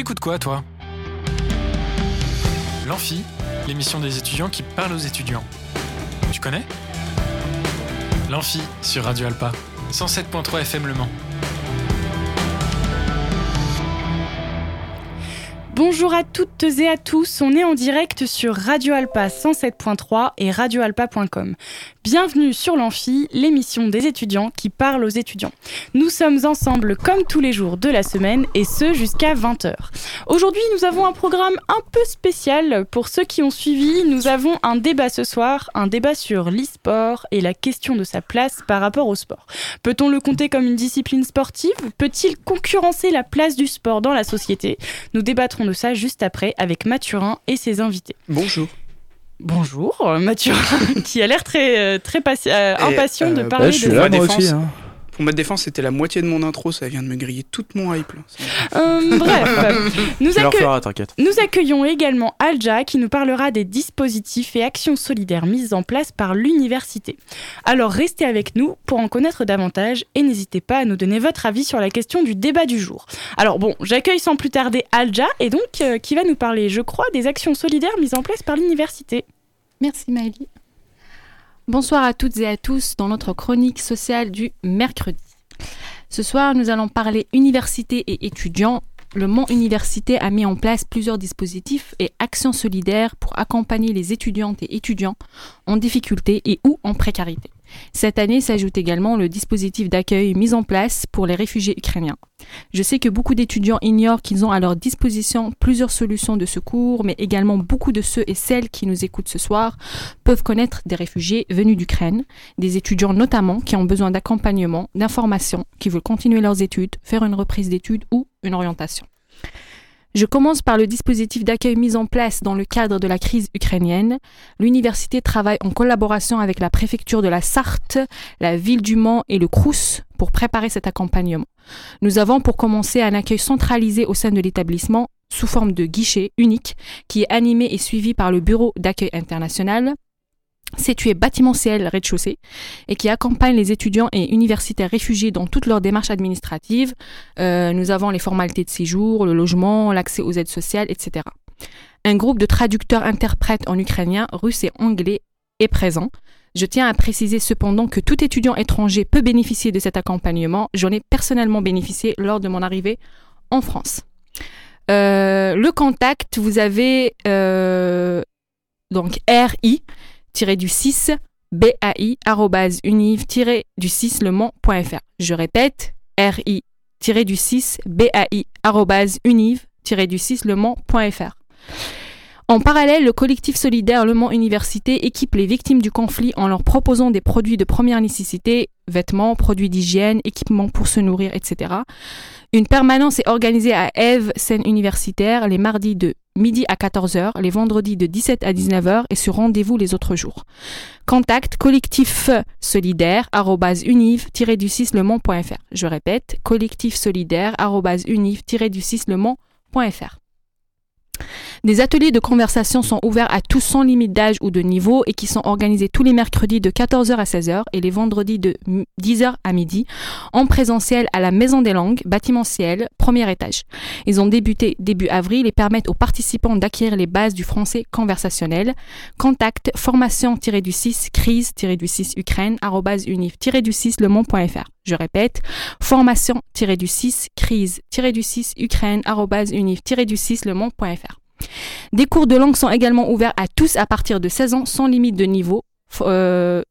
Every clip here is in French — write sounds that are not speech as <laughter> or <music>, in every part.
T'écoutes quoi, toi? L'Amphi, l'émission des étudiants qui parlent aux étudiants. Tu connais? L'Amphi sur Radio Alpa, 107.3 FM Le Mans. Bonjour à toutes et à tous, on est en direct sur Radio Alpa 107.3 et radioalpa.com. Bienvenue sur l'Amphi, l'émission des étudiants qui parlent aux étudiants. Nous sommes ensemble comme tous les jours de la semaine et ce jusqu'à 20h. Aujourd'hui, nous avons un programme un peu spécial pour ceux qui ont suivi. Nous avons un débat ce soir, un débat sur l'e-sport et la question de sa place par rapport au sport. Peut-on le compter comme une discipline sportive? Peut-il concurrencer la place du sport dans la société? Nous débattrons de ça juste après avec Mathurin et ses invités. Bonjour. Bonjour, euh, Mathurin, <laughs> qui a l'air très, euh, très euh, impatient de parler Ouais, je suis de là, ma moi défense. aussi. hein. Pour ma défense, c'était la moitié de mon intro, ça vient de me griller toute mon hype. là. Euh, bref, <laughs> nous, accue- accueillons également Alja qui nous parlera des dispositifs et actions solidaires mises en place par l'université. Alors restez avec nous pour en connaître davantage et n'hésitez pas à nous donner votre avis sur la question du débat du jour. Alors bon, j'accueille sans plus tarder Alja et donc euh, qui va nous parler, je crois, des actions solidaires mises en place par l'université. Merci Maëlie. Bonsoir à toutes et à tous dans notre chronique sociale du mercredi. Ce soir, nous allons parler université et étudiants. Le Mans Université a mis en place plusieurs dispositifs et actions solidaires pour accompagner les étudiantes et étudiants en difficulté et ou en précarité. Cette année s'ajoute également le dispositif d'accueil mis en place pour les réfugiés ukrainiens. Je sais que beaucoup d'étudiants ignorent qu'ils ont à leur disposition plusieurs solutions de secours, mais également beaucoup de ceux et celles qui nous écoutent ce soir peuvent connaître des réfugiés venus d'Ukraine, des étudiants notamment qui ont besoin d'accompagnement, d'informations, qui veulent continuer leurs études, faire une reprise d'études ou une orientation. Je commence par le dispositif d'accueil mis en place dans le cadre de la crise ukrainienne. L'université travaille en collaboration avec la préfecture de la Sarthe, la ville du Mans et le Crous pour préparer cet accompagnement. Nous avons pour commencer un accueil centralisé au sein de l'établissement sous forme de guichet unique qui est animé et suivi par le Bureau d'accueil international situé bâtiment ciel rez-de-chaussée et qui accompagne les étudiants et universitaires réfugiés dans toutes leurs démarches administratives. Euh, nous avons les formalités de séjour, le logement, l'accès aux aides sociales, etc. Un groupe de traducteurs interprètes en ukrainien, russe et anglais est présent. Je tiens à préciser cependant que tout étudiant étranger peut bénéficier de cet accompagnement. J'en ai personnellement bénéficié lors de mon arrivée en France. Euh, le contact, vous avez euh, donc RI du 6 BAI arrobase univ du 6 le Mans.fr. Je répète RI du 6 BAI arrobase univ du 6 le Mans.fr. En parallèle, le collectif solidaire Le Mans Université équipe les victimes du conflit en leur proposant des produits de première nécessité, vêtements, produits d'hygiène, équipements pour se nourrir, etc. Une permanence est organisée à Eve, scène universitaire, les mardis de midi à 14h, les vendredis de 17 à 19h et sur rendez-vous les autres jours. Contact collectif solidaire univ du 6 le. Je répète, collectif solidaire univ du 6 le. Des ateliers de conversation sont ouverts à tous sans limite d'âge ou de niveau et qui sont organisés tous les mercredis de 14h à 16h et les vendredis de 10h à midi en présentiel à la Maison des Langues, bâtiment ciel, premier étage. Ils ont débuté début avril et permettent aux participants d'acquérir les bases du français conversationnel. Contact formation-du-6 crise-du-6 Ukraine univ-du-6 lemont.fr. Je répète, formation-du-6 crise-du-6 Ukraine univ-du-6 lemont.fr. Des cours de langue sont également ouverts à tous à partir de 16 ans sans limite de niveau. euh.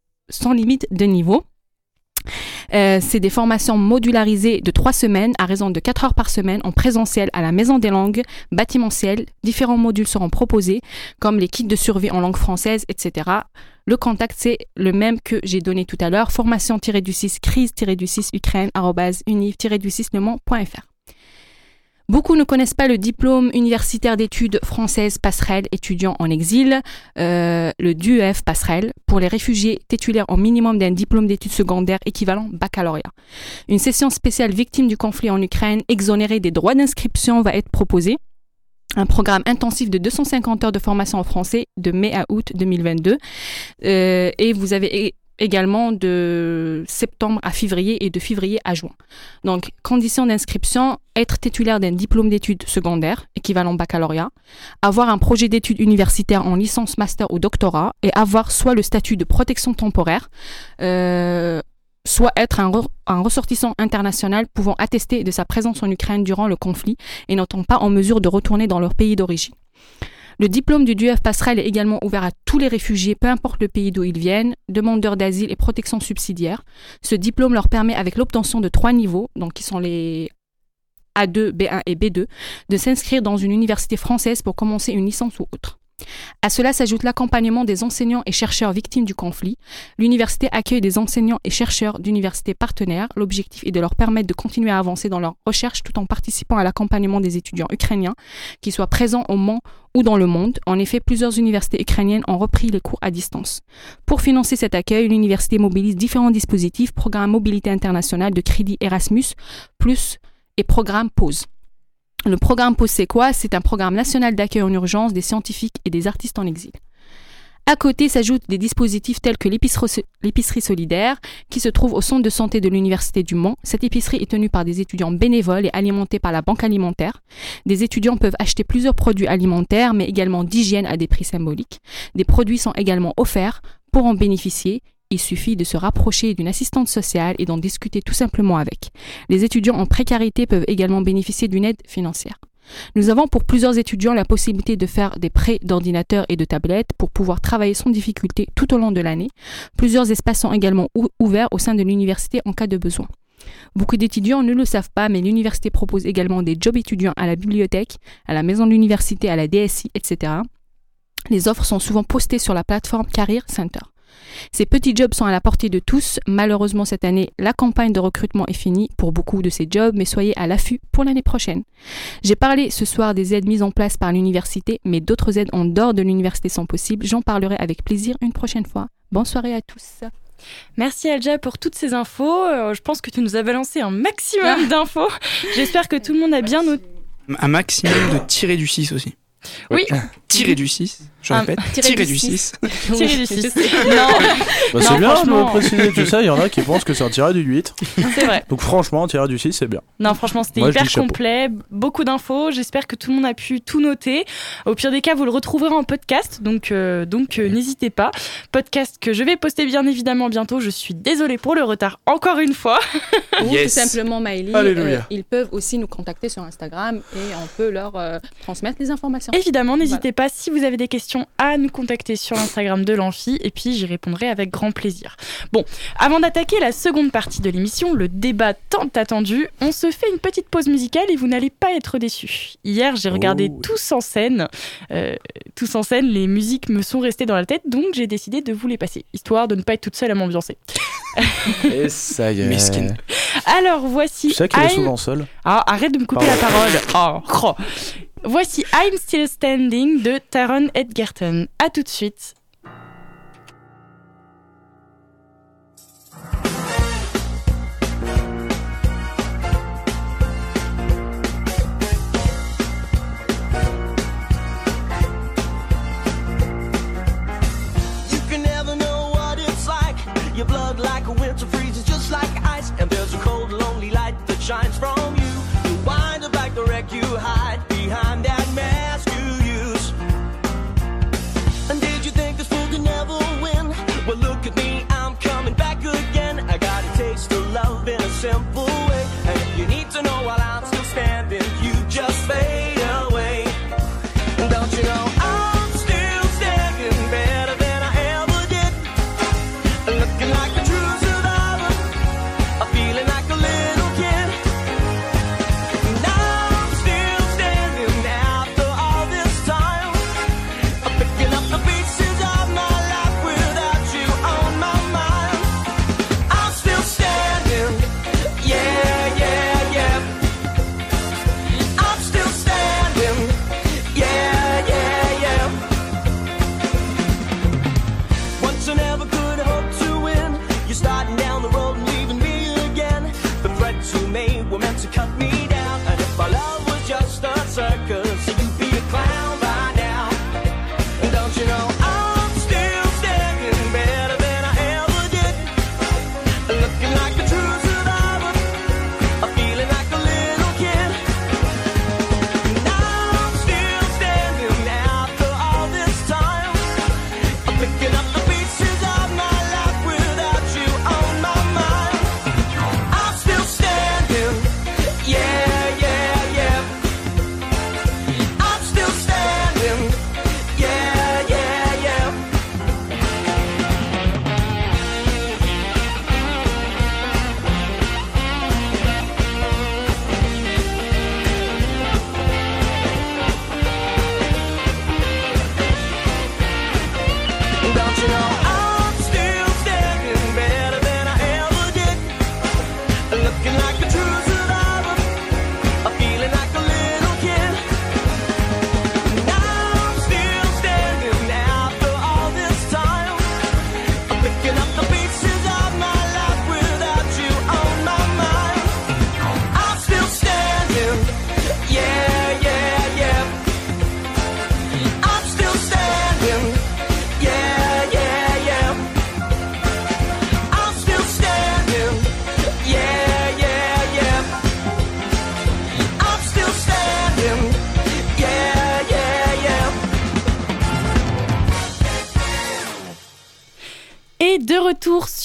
Euh, c'est des formations modularisées de trois semaines à raison de 4 heures par semaine en présentiel à la Maison des Langues, bâtiment ciel. Différents modules seront proposés, comme les kits de survie en langue française, etc. Le contact, c'est le même que j'ai donné tout à l'heure, formation-du-6 crise-du-6 Ukraine, univ-du-6 lemont.fr. Beaucoup ne connaissent pas le diplôme universitaire d'études françaises passerelle étudiant en exil, euh, le DUEF passerelle, pour les réfugiés titulaires en minimum d'un diplôme d'études secondaires équivalent baccalauréat. Une session spéciale victime du conflit en Ukraine, exonérée des droits d'inscription, va être proposée. Un programme intensif de 250 heures de formation en français de mai à août 2022. Euh, et vous avez également de septembre à février et de février à juin. Donc, conditions d'inscription, être titulaire d'un diplôme d'études secondaires, équivalent baccalauréat, avoir un projet d'études universitaires en licence, master ou doctorat, et avoir soit le statut de protection temporaire, euh, soit être un, un, ressortissant international pouvant attester de sa présence en Ukraine durant le conflit et n'étant pas en mesure de retourner dans leur pays d'origine. Le diplôme du DUF passerelle est également ouvert à tous les réfugiés, peu importe le pays d'où ils viennent, demandeurs d'asile et protection subsidiaire. Ce diplôme leur permet, avec l'obtention de trois niveaux, donc qui sont les A2, B1 et B2, de s'inscrire dans une université française pour commencer une licence ou autre. À cela s'ajoute l'accompagnement des enseignants et chercheurs victimes du conflit. L'université accueille des enseignants et chercheurs d'universités partenaires. L'objectif est de leur permettre de continuer à avancer dans leurs recherches tout en participant à l'accompagnement des étudiants ukrainiens qui soient présents au Mans ou dans le monde. En effet, plusieurs universités ukrainiennes ont repris les cours à distance. Pour financer cet accueil, l'université mobilise différents dispositifs, programme mobilité internationale de crédit Erasmus, et programme PAUSE. Le programme quoi C'est un programme national d'accueil en urgence des scientifiques et des artistes en exil. À côté s'ajoutent des dispositifs tels que l'épicerie solidaire, qui se trouve au centre de santé de l'Université du Mans. Cette épicerie est tenue par des étudiants bénévoles et alimentée par la banque alimentaire. Des étudiants peuvent acheter plusieurs produits alimentaires, mais également d'hygiène à des prix symboliques. Des produits sont également offerts. Pour en bénéficier, il suffit de se rapprocher d'une assistante sociale et d'en discuter tout simplement avec. Les étudiants en précarité peuvent également bénéficier d'une aide financière. Nous avons pour plusieurs étudiants la possibilité de faire des prêts d'ordinateurs et de tablettes pour pouvoir travailler sans difficulté tout au long de l'année. Plusieurs espaces sont également ouverts au sein de l'université en cas de besoin. Beaucoup d'étudiants ne le savent pas, mais l'université propose également des jobs étudiants à la bibliothèque, à la maison de l'université, à la DSI, etc. Les offres sont souvent postées sur la plateforme Career Center. Ces petits jobs sont à la portée de tous. Malheureusement, cette année, la campagne de recrutement est finie pour beaucoup de ces jobs, mais soyez à l'affût pour l'année prochaine. J'ai parlé ce soir des aides mises en place par l'université, mais d'autres aides en dehors de l'université sont possibles. J'en parlerai avec plaisir une prochaine fois. Bonne soirée à tous. Merci Alja pour toutes ces infos. Euh, je pense que tu nous as balancé un maximum d'infos. J'espère que tout le monde a bien noté. Un maximum de tirer du 6 aussi. Oui. Tirer du 6. Je Un- répète, tirer tirer du du six. 6. <laughs> Tirer du 6. <laughs> non, Bah, c'est bien de préciser, tu sais, il y en a qui pensent que c'est un tiré du 8. c'est vrai. Donc franchement, un tiré du 6, c'est bien. Non, franchement, c'était hyper complet, beaucoup d'infos. J'espère que tout le monde a pu tout noter. Au pire des cas, vous le retrouverez en podcast, donc euh, donc euh, n'hésitez pas. Podcast que je vais poster bien évidemment bientôt. Je suis désolée pour le retard encore une fois. Ou Yes. tout simplement Maëlie, Alléluia. euh, ils peuvent aussi nous contacter sur Instagram et on peut leur euh, transmettre les informations. Évidemment, n'hésitez pas si vous avez des questions à nous contacter sur l'Instagram de l'Amphi et puis j'y répondrai avec grand plaisir. Bon, avant d'attaquer la seconde partie de l'émission, le débat tant attendu, on se fait une petite pause musicale et vous n'allez pas être déçus. Hier, j'ai regardé Oh tous en scène, euh, tous en scène, les musiques me sont restées dans la tête, donc j'ai décidé de vous les passer, histoire de ne pas être toute seule à m'ambiancer. Et ça y est. Mesquine. Alors voici. Tu sais qu'il est souvent seul. Ah, arrête de me couper la parole. Oh, oh. Voici I'm Still Standing de Taron Edgerton. À tout de suite.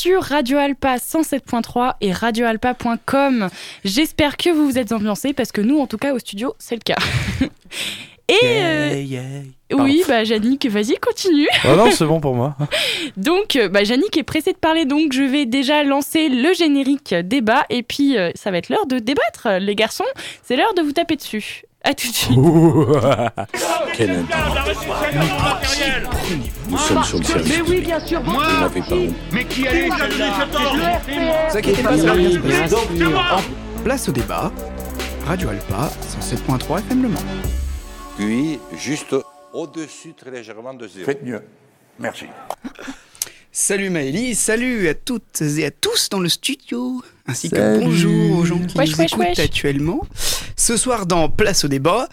Sur Radio Alpa 107.3 et radioalpa.com. J'espère que vous vous êtes ambiancés parce que nous, en tout cas, au studio, c'est le cas. <laughs> Et euh, Yeah, yeah. oui, bah Yannick, vas-y, continue. Ah non, c'est bon pour moi. <laughs> Donc, euh, bah, Yannick est pressé de parler, donc je vais déjà lancer le générique débat et puis euh, ça va être l'heure de débattre, les garçons. C'est l'heure de vous taper dessus. À tout de suite. <laughs> Quel Nous sommes sur le service. Mais oui, bien sûr, Vous n'avez pas honte. Ne vous inquiétez pas, ça va bien se passer. Place au débat. Radio Alpa 107.3 FM Le Mans. Puis, juste au-dessus, très légèrement de zéro. Faites mieux. Merci. <laughs> Salut Maëlys, salut à toutes et à tous dans le studio, ainsi que bonjour aux gens qui Wesh, nous wesh, écoutent wesh. actuellement. Ce soir dans Place au débat,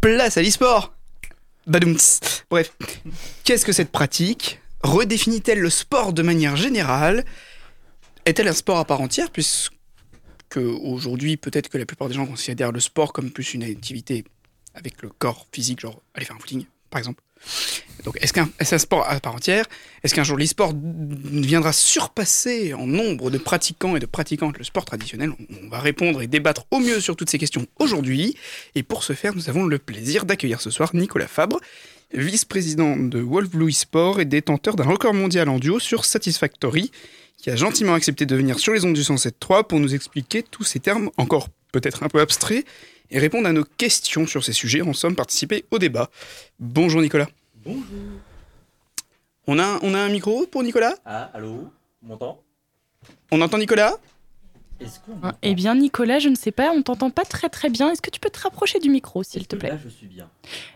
place à l'e-sport. Badoumts. Bref, qu'est-ce que cette pratique? Redéfinit-elle le sport de manière générale? Est-elle un sport à part entière puisque aujourd'hui peut-être que la plupart des gens considèrent le sport comme plus une activité avec le corps physique, genre aller faire un footing? Par exemple. Donc est-ce qu'un un sport à part entière Est-ce qu'un jour l'e-sport viendra surpasser en nombre de pratiquants et de pratiquantes le sport traditionnel? On on va répondre et débattre au mieux sur toutes ces questions aujourd'hui. Et pour ce faire, nous avons le plaisir d'accueillir ce soir Nicolas Fabre, vice-président de Wolf Blue eSport et détenteur d'un record mondial en duo sur Satisfactory, qui a gentiment accepté de venir sur les ondes du 107.3 pour nous expliquer tous ces termes encore peut-être un peu abstraits et répondre à nos questions sur ces sujets. En somme, participer au débat. Bonjour Nicolas. Bonjour. On a, on a un micro pour Nicolas? Ah, allô? On m'entend On entend Nicolas? Eh bien, Nicolas, je ne sais pas, on t'entend pas très très bien. Est-ce que tu peux te rapprocher du micro, s'il te plaît Là, je suis bien.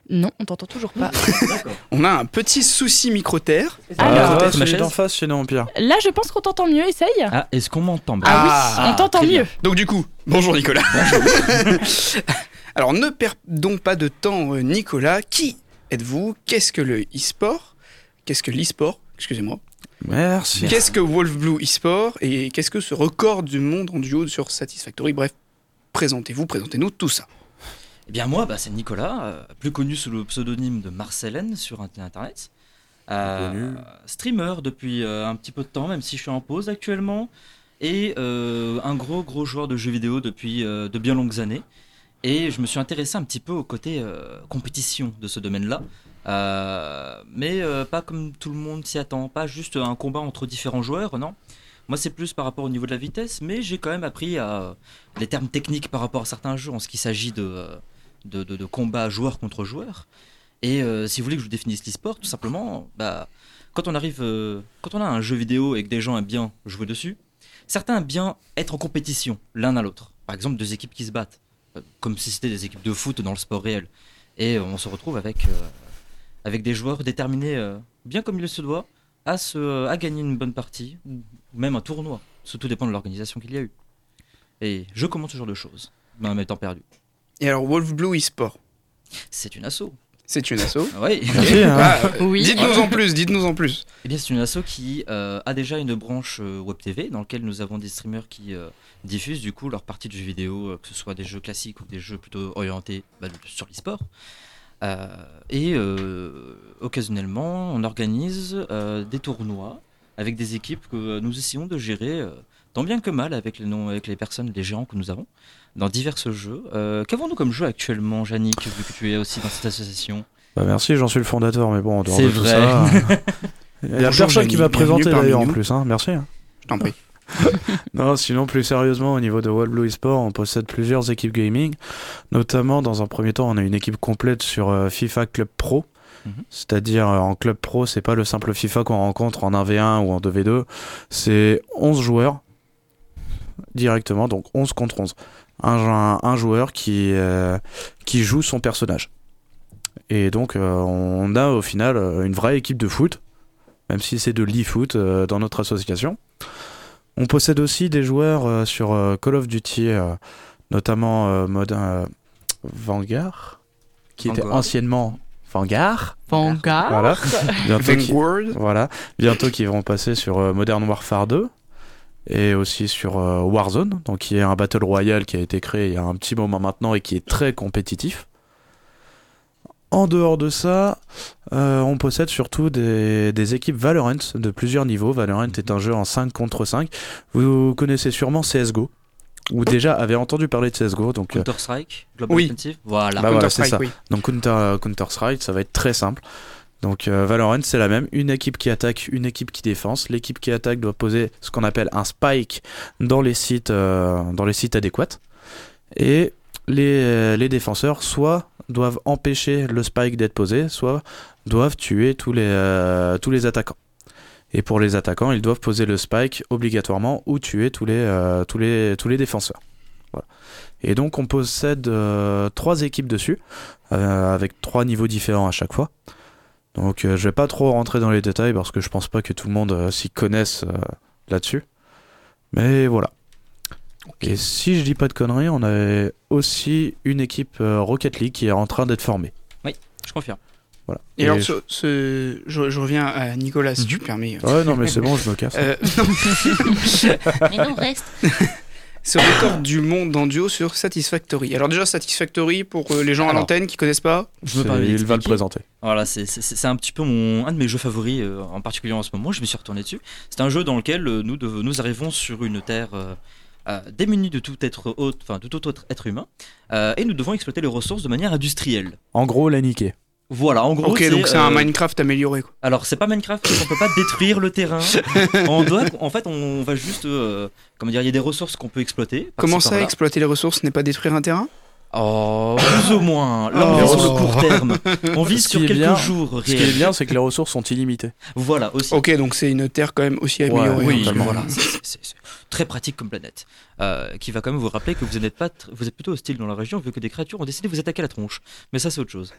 Non, on t'entend toujours pas. <laughs> On a un petit souci micro-terre. Alors, Ah, ma d'en face, sinon pire. Là, je pense qu'on t'entend mieux. Essaye. Ah, est-ce qu'on m'entend bien Ah oui, on t'entend mieux. bien. Donc du coup, bonjour Nicolas. <laughs> Alors ne perdons pas de temps euh, Nicolas. Qui êtes-vous? Qu'est-ce que le e-sport? Qu'est-ce que l'e-sport? Excusez-moi. Merci. Qu'est-ce que Wolf Blue e-sport Et qu'est-ce que ce record du monde en duo sur Satisfactory Bref, présentez-vous, présentez-nous tout ça. Eh bien, moi, bah, c'est Nicolas, euh, plus connu sous le pseudonyme de Marcellen sur inter- Internet. Euh, Connu. streamer depuis euh, un petit peu de temps, même si je suis en pause actuellement. Et euh, un gros, gros joueur de jeux vidéo depuis euh, de bien longues années. Et je me suis intéressé un petit peu au côté euh, compétition de ce domaine-là. Euh, mais euh, pas comme tout le monde s'y attend, pas juste un combat entre différents joueurs, non. Moi, c'est plus par rapport au niveau de la vitesse, mais j'ai quand même appris à, les termes techniques par rapport à certains jeux en ce qui s'agit de, euh, de, de, de combat joueur contre joueur. Et euh, si vous voulez que je vous définisse l'e-sport, tout simplement, bah, quand on arrive, euh, quand on a un jeu vidéo et que des gens aiment bien jouer dessus, certains aiment bien être en compétition l'un à l'autre. Par exemple, deux équipes qui se battent, euh, comme si c'était des équipes de foot dans le sport réel. Et on se retrouve avec, euh, avec des joueurs déterminés, euh, bien comme il se doit, à, se, à gagner une bonne partie, ou même un tournoi. Ça tout dépend de l'organisation qu'il y a eu. Et je commente ce genre de choses, même étant perdu. Et alors Wolf Blue eSport, C'est une asso. c'est une asso Ah <laughs> Oui. Hein. Ah, euh, <laughs> Oui. Dites-nous en plus, dites-nous en plus. Eh bien, c'est une asso qui euh, a déjà une branche euh, web TV dans laquelle nous avons des streamers qui euh, diffusent du coup leur partie de jeux vidéo, euh, que ce soit des jeux classiques ou des jeux plutôt orientés bah, sur l'e-sport. Euh, et euh, occasionnellement, on organise euh, des tournois avec des équipes que nous essayons de gérer euh, tant bien que mal avec les, noms, avec les personnes, les gérants que nous avons dans divers jeux. Euh, Qu'avons-nous comme jeu actuellement, Yannick, vu que tu es aussi dans cette association? Bah, merci, j'en suis le fondateur, mais bon, en dehors C'est de tout vrai. ça. <laughs> Il y a personne qui m'a présenté d'ailleurs en plus, hein. merci. hein. Je t'en prie. <laughs> Non, sinon, plus sérieusement, au niveau de World Blue eSport, on possède plusieurs équipes gaming. Notamment, dans un premier temps, on a une équipe complète sur euh, FIFA Club Pro. Mhm. C'est-à-dire, euh, en Club Pro, c'est pas le simple FIFA qu'on rencontre en 1v1 ou en 2v2. C'est 11 joueurs directement, donc 11 contre 11. Un, un- un joueur qui, euh, qui joue son personnage. Et donc, euh, on a au final une vraie équipe de foot, même si c'est de l'e-foot dans notre association. On possède aussi des joueurs euh, sur euh, Call of Duty, euh, notamment euh, mode euh, Vanguard, qui était anciennement Vanguard. Vanguard. Voilà. Bientôt qui- voilà. Bientôt qu'ils vont passer sur euh, Modern Warfare 2 et aussi sur euh, Warzone, donc qui est un battle royale qui a été créé il y a un petit moment maintenant et qui est très compétitif. En dehors de ça, euh, on possède surtout des, des équipes Valorant de plusieurs niveaux. Valorant est un jeu en 5 contre 5. Vous connaissez sûrement CSGO, ou déjà avez entendu parler de CSGO. Donc, euh, Counter-Strike, Global Oui. Offensive. Voilà. Bah voilà, c'est Counter-Strike, ça. oui. donc Counter, Counter-Strike, ça va être très simple. Donc euh, Valorant, c'est la même. Une équipe qui attaque, une équipe qui défense. L'équipe qui attaque doit poser ce qu'on appelle un spike dans les sites, euh, dans les sites adéquats. Et les, euh, les défenseurs soit doivent empêcher le spike d'être posé, soit doivent tuer tous les, euh, tous les attaquants. Et pour les attaquants, ils doivent poser le spike obligatoirement ou tuer tous les, euh, défenseurs. Et donc on possède euh, trois équipes dessus, avec trois niveaux différents à chaque fois. Donc je vais pas trop rentrer dans les détails parce que je pense pas que tout le monde s'y connaisse là-dessus. Mais voilà. Et si je dis pas de conneries, on a aussi une équipe euh, Rocket League qui est en train d'être formée. Je confirme. Voilà. Et, alors, je- ce, ce- je, je reviens à Nicolas, si tu Mhm. permets. Ouais, non, mais c'est bon, je me casse. Euh, <laughs> non, Mais non, reste. <laughs> ce record du monde en duo sur Satisfactory. Alors déjà, Satisfactory, pour euh, les gens à l'antenne qui connaissent pas, Je me C'est- permets il va le présenter. Voilà, c'est- un petit peu mon, un de mes jeux favoris, euh, en particulier en ce moment. Je me suis retourné dessus. C'est un jeu dans lequel euh, nous, nous arrivons sur une terre euh, démunie de tout être autre, enfin de tout autre être humain, euh, et nous devons exploiter les ressources de manière industrielle. En gros, la niquer. Voilà, en gros. ok, donc c'est un euh, Minecraft amélioré. Quoi. Alors c'est pas Minecraft, parce qu'on peut pas détruire le terrain. <laughs> on doit, en fait, on va juste, euh, comment dire, il y a des ressources qu'on peut exploiter. Comment ça, exploiter les ressources n'est pas détruire un terrain? Oh, plus ou moins. Là, on Oh. vise sur le court terme. On vise sur quelques bien- jours Ce qui est réels. bien, c'est que les ressources sont illimitées. Voilà aussi. Ok, donc c'est une terre quand même aussi améliorée. Oui, hein. totalement. voilà, <laughs> très pratique comme planète. Euh, qui va quand même vous rappeler que vous n'êtes pas, tr- vous êtes plutôt hostile dans la région vu que des créatures ont décidé de vous attaquer à la tronche. Mais ça c'est autre chose.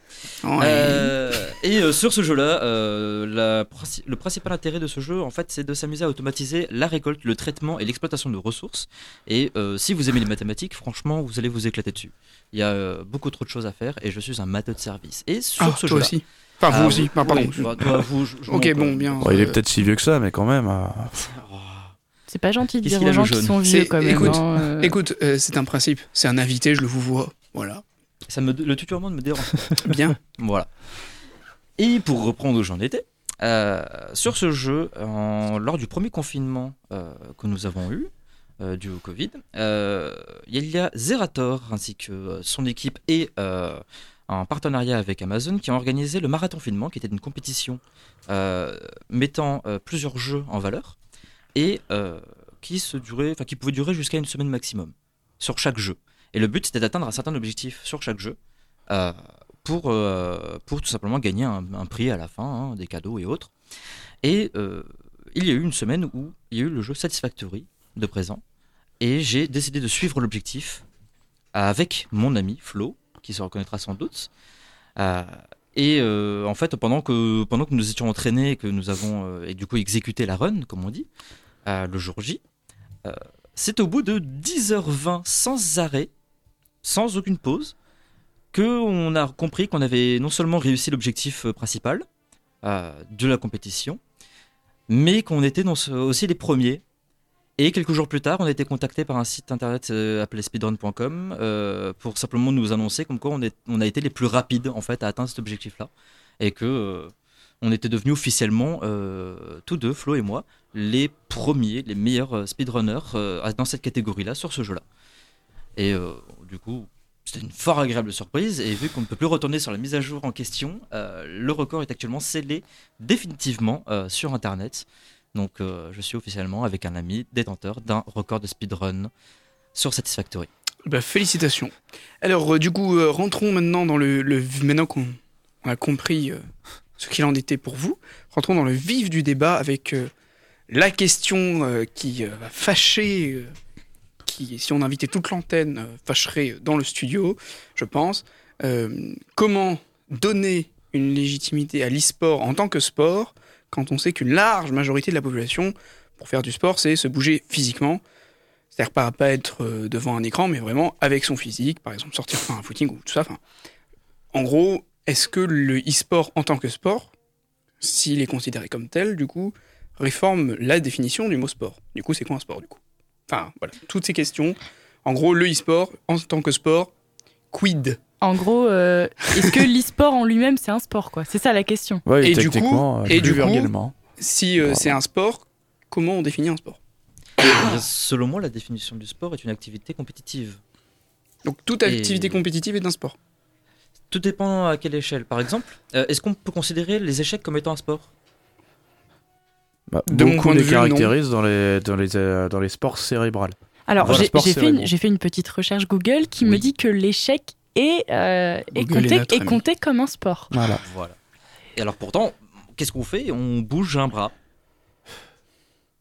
Ouais. Euh, et euh, sur ce jeu-là, euh, le principal intérêt de ce jeu, en fait, c'est de s'amuser à automatiser la récolte, le traitement et l'exploitation de ressources. Et euh, si vous aimez les mathématiques, franchement, vous allez vous éclater dessus. Il y a euh, beaucoup trop de choses à faire et je suis un matheux de service. Et sur Ah, ce jeu-là, aussi. Enfin, vous Ah, aussi. oui, Ah, pardon. oui, bah, toi, vous, je- je Ok, bon, bien. Bon, il est peut-être si vieux que ça, mais quand même. C'est pas gentil de dire aux gens qui sont vieux quand même. écoute, hein, euh. Écoute, euh, c'est un principe. C'est un invité, je le vous vois. Voilà. Ça me, le tutoiement me dérange. <laughs> Bien. Voilà. Et pour reprendre où j'en étais, euh, sur ce jeu, en- lors du premier confinement euh, que nous avons eu, euh, dû au Covid, euh, il y a Zerator ainsi que euh, son équipe et euh, en partenariat avec Amazon qui ont organisé le Marathon Finement, qui était une compétition euh, mettant euh, plusieurs jeux en valeur et euh, qui, se durait, qui pouvait durer jusqu'à une semaine maximum sur chaque jeu. Et le but c'était d'atteindre un certain objectif sur chaque jeu. euh, pour, euh, pour tout simplement gagner un, prix à la fin, hein, des cadeaux et autres. Et il y a eu une semaine où il y a eu le jeu Satisfactory de présent, et j'ai décidé de suivre l'objectif avec mon ami Flo, qui se reconnaîtra sans doute. Et en fait, pendant que, pendant que nous étions entraînés, que nous avons et du coup exécuté la run, comme on dit, le jour J, euh, c'est au bout de 10h20 sans arrêt, sans aucune pause, que on a compris qu'on avait non seulement réussi l'objectif euh, principal euh, de la compétition, mais qu'on était aussi les premiers. Et quelques jours plus tard, on a été contacté par un site internet appelé speedrun.com pour simplement nous annoncer comme quoi on, a été les plus rapides en fait à atteindre cet objectif-là et que on était devenus officiellement tous deux, Flo et moi, les premiers, les meilleurs euh, speedrunners euh, dans cette catégorie-là sur ce jeu-là. Et euh, du coup, c'était une fort agréable surprise. Et vu qu'on ne peut plus retourner sur la mise à jour en question, le record est actuellement scellé définitivement sur Internet. Donc je suis officiellement avec un ami détenteur d'un record de speedrun sur Satisfactory. Bah, félicitations. Alors, du coup, rentrons maintenant dans le. le maintenant qu'on on a compris ce qu'il en était pour vous, rentrons dans le vif du débat avec la question euh, qui euh, va fâcher, euh, qui, si on invitait toute l'antenne, fâcherait dans le studio, je pense. Comment donner une légitimité à l'e-sport en tant que sport quand on sait qu'une large majorité de la population, pour faire du sport, c'est se bouger physiquement c'est-à-dire pas, pas être devant un écran, mais vraiment avec son physique, par exemple sortir faire un footing ou tout ça. En gros, est-ce que le e-sport en tant que sport, s'il est considéré comme tel, du coup, réforme la définition du mot sport Du coup, c'est quoi un sport, du coup? Enfin, voilà, toutes ces questions. En gros, le e-sport, en tant que sport, quid? En gros, euh, est-ce que l'e-sport en lui-même c'est un sport quoi? C'est ça la question. Ouais, Et du coup- euh, et du coup-. Si euh, c'est un sport, comment on définit un sport? Eh Selon moi, la définition du sport est une activité compétitive. Donc toute Et- activité compétitive est un sport. Tout dépend à quelle échelle. Par exemple, euh, est-ce qu'on peut considérer les échecs comme étant un sport? Bah, De mon beaucoup point de les vue, non. caractérisent dans les, dans, les, euh, dans les sports cérébrales. Alors Voilà, j'ai sport, fait, une- fait une petite recherche Google qui me dit que l'échec est, euh, est, compté, est compté comme un sport. Voilà. Voilà. Et alors pourtant, qu'est-ce qu'on fait? On bouge un bras.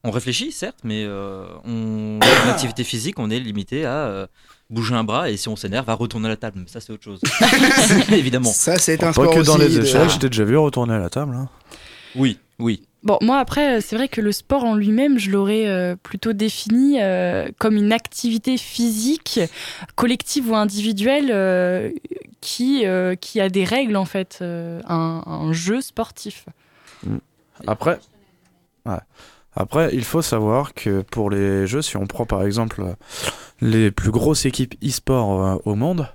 On réfléchit, certes, mais euh, on... en activité physique, on est limité à euh, bouger un bras et si on s'énerve, à retourner à la table. Mais ça, c'est autre chose. <laughs> Évidemment. Ça, c'est un pas sport que dans les de- échelles, je t'ai déjà vu retourner à la table. hein. Oui, oui. Bon, moi après, euh, c'est vrai que le sport en lui-même, je l'aurais euh, plutôt défini euh, comme une activité physique, collective ou individuelle, qui, a des règles en fait, un, jeu sportif. Après, ouais. Après, il faut savoir que pour les jeux, si on prend par exemple les plus grosses équipes e-sport au monde,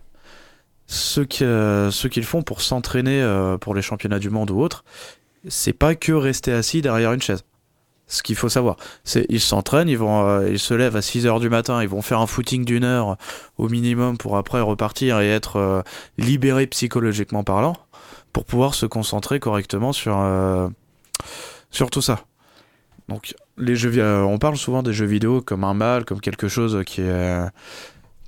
ce qu'ils font pour s'entraîner pour les championnats du monde ou autres, c'est pas que rester assis derrière une chaise. Ce qu'il faut savoir, c'est ils s'entraînent, ils vont, euh, ils se lèvent à 6 heures du matin, ils vont faire un footing d'une heure au minimum pour après repartir et être euh, libérés psychologiquement parlant, pour pouvoir se concentrer correctement sur euh, sur tout ça. Donc les jeux, euh, on parle souvent des jeux vidéo comme un mal, comme quelque chose qui est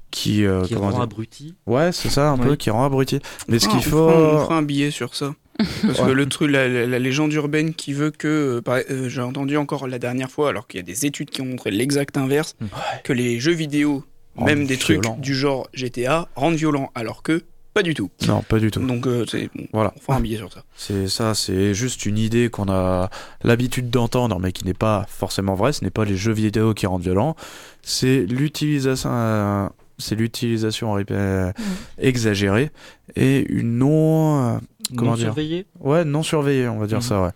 qui, euh, Qui rend abruti. Ouais, c'est ça, un peu qui rend abruti. Mais ce Ah, qu'il faut, fera- on fera un billet sur ça. Parce que le truc, la, la- la légende urbaine qui veut que, euh, euh, j'ai entendu encore la dernière fois, alors qu'il y a des études qui ont montré l'exact inverse, Ouais. que les jeux vidéo, Rendent même des trucs du genre GTA, rendent violents, alors que pas du tout. non, pas du tout. Donc euh, c'est bon, Voilà. on fera un billet sur ça. C'est ça, c'est juste une idée qu'on a l'habitude d'entendre, mais qui n'est pas forcément vraie. Ce n'est pas les jeux vidéo qui rendent violents, c'est l'utilisation, euh, c'est l'utilisation euh, exagérée et une non, euh, Comment non dire surveillé. ouais, non surveillée, on va dire Mhm. ça. Ouais.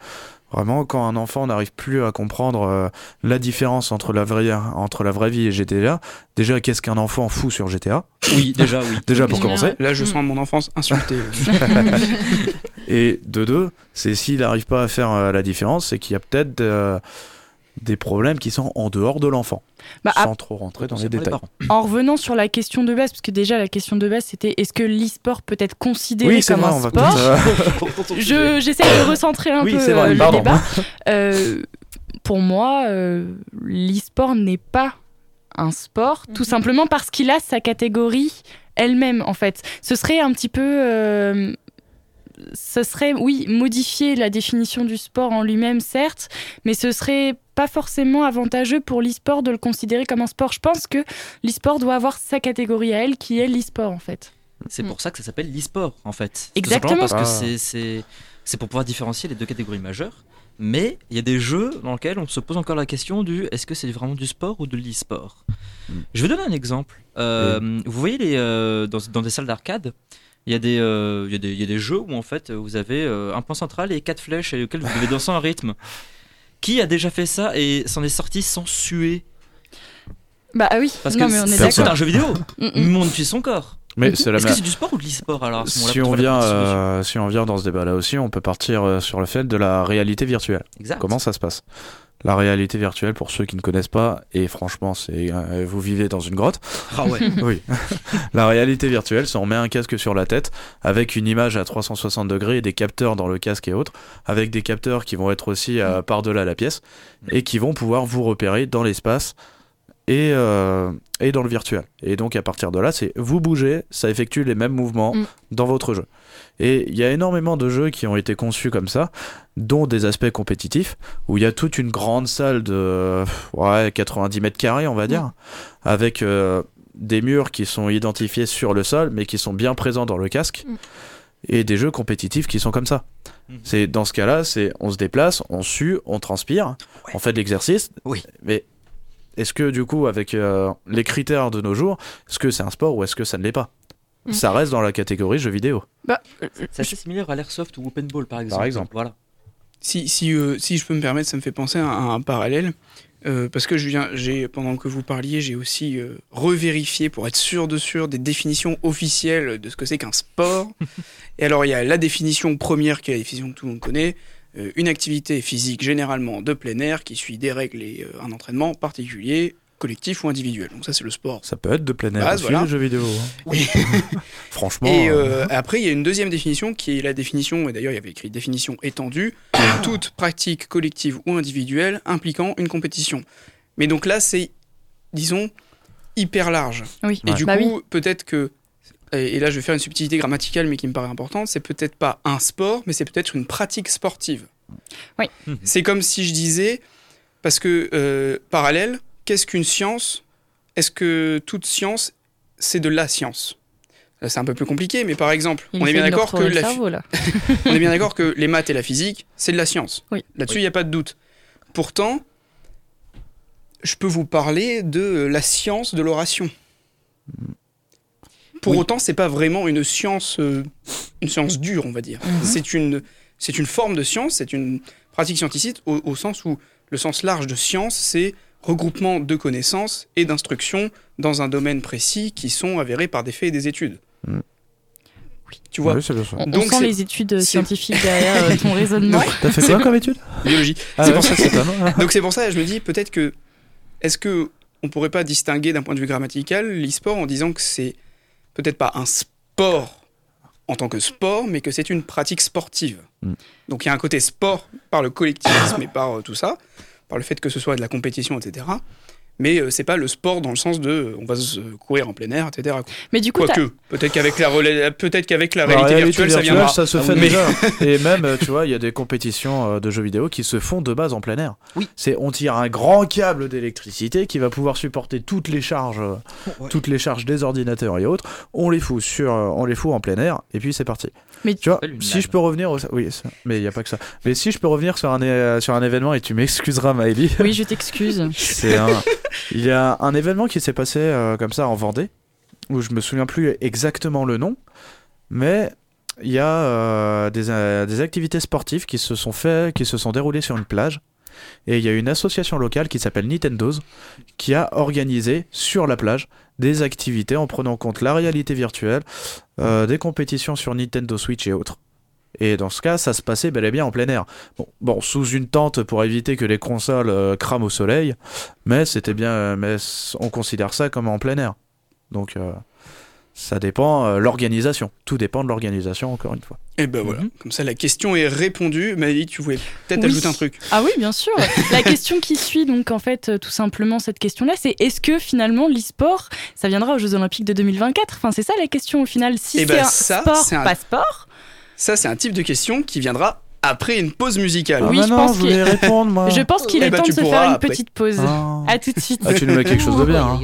Vraiment, quand un enfant n'arrive plus à comprendre euh, la différence entre la vraie, entre la vraie vie et GTA, déjà, qu'est-ce qu'un enfant fou sur GTA Oui, déjà, oui. <laughs> Déjà pour Ouais. commencer. Là, je Mm. sens mon enfance insultée. <laughs> Et de deux, c'est s'il n'arrive pas à faire euh, la différence, c'est qu'il y a peut-être euh, des problèmes qui sont en dehors de l'enfant, Bah, sans trop rentrer dans les détails. En revenant sur la question de base, parce que déjà la question de base c'était est-ce que l'e-sport peut être considéré Oui, comme vrai, un on va sport euh, <laughs> Je j'essaie de recentrer un Oui, peu vrai, euh, le pardon. débat. Euh, pour moi, euh, l'e-sport n'est pas un sport, tout Mhm. simplement parce qu'il a sa catégorie elle-même en fait. Ce serait un petit peu euh, ce serait, oui, modifier la définition du sport en lui-même, certes, mais ce serait pas forcément avantageux pour l'e-sport de le considérer comme un sport. Je pense que l'e-sport doit avoir sa catégorie à elle, qui est l'e-sport, en fait. C'est pour ça que ça s'appelle l'e-sport, en fait. Exactement. Parce que Ah. c'est- c'est c'est pour pouvoir différencier les deux catégories majeures. Mais il y a des jeux dans lesquels on se pose encore la question du est-ce que c'est vraiment du sport ou de l'e-sport? Mm. Je vais donner un exemple. Euh, Vous voyez les, euh, dans, dans des salles d'arcade, il y, a des, euh, il y, a des- il y a des jeux où en fait vous avez euh, un point central et quatre flèches et auxquelles vous devez danser un rythme. Qui a déjà fait ça et s'en est sorti sans suer? Bah ah oui, Parce non, que mais on est c'est d'accord. un jeu vidéo. Mm, mm. Modifie son corps. Mais c'est la Est-ce que c'est du sport ou de l'e-sport alors Si on, vient, euh, si on vient dans ce débat-là aussi, on peut partir euh, sur le fait de la réalité virtuelle. Exact. Comment ça se passe? La réalité virtuelle, pour ceux qui ne connaissent pas, et franchement, c'est euh, vous vivez dans une grotte. Ah ouais. <laughs> oui. <laughs> la réalité virtuelle, c'est on met un casque sur la tête avec une image à 360 degrés et des capteurs dans le casque et autres, avec des capteurs qui vont être aussi euh, par-delà la pièce et qui vont pouvoir vous repérer dans l'espace et, euh, et dans le virtuel. Et donc à partir de là, c'est vous bougez, ça effectue les mêmes mouvements Mm. dans votre jeu. Et il y a énormément de jeux qui ont été conçus comme ça, dont des aspects compétitifs, où il y a toute une grande salle de ouais, 90 mètres carrés, on va dire, avec euh, des murs qui sont identifiés sur le sol, mais qui sont bien présents dans le casque, Mm. et des jeux compétitifs qui sont comme ça. C'est dans ce cas-là, c'est on se déplace, on sue, on transpire, on fait de l'exercice. Oui. Mais est-ce que du coup, avec euh, les critères de nos jours, est-ce que c'est un sport ou est-ce que ça ne l'est pas? Mhm. Ça reste dans la catégorie jeux vidéo. Bah, C'est assez similaire à l'airsoft ou au paintball par exemple. exemple. Voilà. Si, si, euh, si je peux me permettre, ça me fait penser à un, à un parallèle. Euh, parce que je viens, j'ai, pendant que vous parliez, j'ai aussi euh, revérifié pour être sûr de sûr des définitions officielles de ce que c'est qu'un sport. <laughs> Et alors, il y a la définition première qui est la définition que tout le monde connaît. Euh, une activité physique généralement de plein air qui suit des règles et euh, un entraînement particulier, collectif ou individuel. Donc ça, c'est le sport. Ça peut être de plein air aussi, voilà. le jeu vidéo. hein. Et- <laughs> Franchement. Et euh, euh, après, il y a une deuxième définition qui est la définition, et d'ailleurs il y avait écrit définition étendue, <coughs> toute pratique collective ou individuelle impliquant une compétition. Mais donc là, c'est, disons, hyper large. Oui. Et du Bah coup, peut-être que, et là je vais faire une subtilité grammaticale mais qui me paraît importante, c'est peut-être pas un sport, mais c'est peut-être une pratique sportive. Oui. <laughs> C'est comme si je disais, parce que euh, parallèle, qu'est-ce qu'une science? Est-ce que toute science, c'est de la science? C'est un peu plus compliqué, mais par exemple, Il on est bien d'accord que retourner le la, cerveau, là. <laughs> on est bien d'accord que <laughs> les maths et la physique, c'est de la science. Oui. Là-dessus, il n'y a pas de doute. Pourtant, je peux vous parler de la science de l'oration. Pour Oui. autant, c'est pas vraiment une science, euh, une science dure, on va dire. Mhm. C'est une, c'est une forme de science, c'est une pratique scientifique au, au sens où le sens large de science, c'est regroupement de connaissances et d'instructions dans un domaine précis qui sont avérés par des faits et des études. Mhm. Tu vois, oui. On, on Donc, sent c'est- les études c'est- scientifiques <laughs> derrière euh, ton raisonnement. T'as fait quoi comme étude? Biologie. Ah C'est ouais, pour ça s'étonne. Donc c'est pour ça que je me dis peut-être que est-ce que on pourrait pas distinguer d'un point de vue grammatical l'e-sport en disant que c'est peut-être pas un sport en tant que sport, mais que c'est une pratique sportive. Mm. Donc il y a un côté sport par le collectivisme et par euh, tout ça, par le fait que ce soit de la compétition, etc. Mais euh, c'est pas le sport dans le sens de euh, on va se courir en plein air, etc. Mais du coup, Quoique, peut-être qu'avec la, relais- peut-être qu'avec la La réalité, réalité virtuelle, ça viendra. ça se fait déjà. <laughs> Et même, euh, tu vois, il y a des compétitions de jeux vidéo qui se font de base en plein air. Oui. C'est on tire un grand câble d'électricité qui va pouvoir supporter toutes les charges, Ouais. toutes les charges des ordinateurs et autres. On les fout sur, on les fout en plein air et puis c'est parti. Mais tu vois, si je peux revenir, au... oui, ça- mais il y a pas que ça. Mais si je peux revenir sur un sur un événement et tu m'excuseras, Maëlie. oui, je t'excuse. <laughs> C'est un... <laughs> Il y a un événement qui s'est passé euh, comme ça en Vendée, où je me souviens plus exactement le nom, mais il y a euh, des, euh, des activités sportives qui se sont fait, qui se sont déroulées sur une plage, et il y a une association locale qui s'appelle Nintendo's qui a organisé sur la plage des activités en prenant en compte la réalité virtuelle, des compétitions sur Nintendo Switch et autres. Et dans ce cas, ça se passait bel et bien en plein air. Bon, bon sous une tente pour éviter que les consoles euh, crament au soleil, mais c'était bien. euh, mais on considère ça comme en plein air. Donc, euh, ça dépend euh, l'organisation. Tout dépend de l'organisation, encore une fois. Et ben voilà, Mhm. comme ça la question est répondue. Maëlie, tu voulais peut-être Oui. ajouter un truc. Ah oui, bien sûr. <laughs> La question qui suit, donc en fait, euh, tout simplement cette question-là, c'est est-ce que finalement l'e-sport, ça viendra aux Jeux Olympiques de 2024 Enfin, c'est ça la question au final. Si Eh c'est ben, un ça, sport, un- pas sport. Ça, c'est un type de question qui viendra après une pause musicale. Oui, ah, je bah non, pense je voulais qu'il- <laughs> répondre, moi. Je pense qu'il Eh est ben, temps tu de se faire une après. petite pause. Ah. À tout de suite. Ah, tu nous mets quelque chose de bien. hein.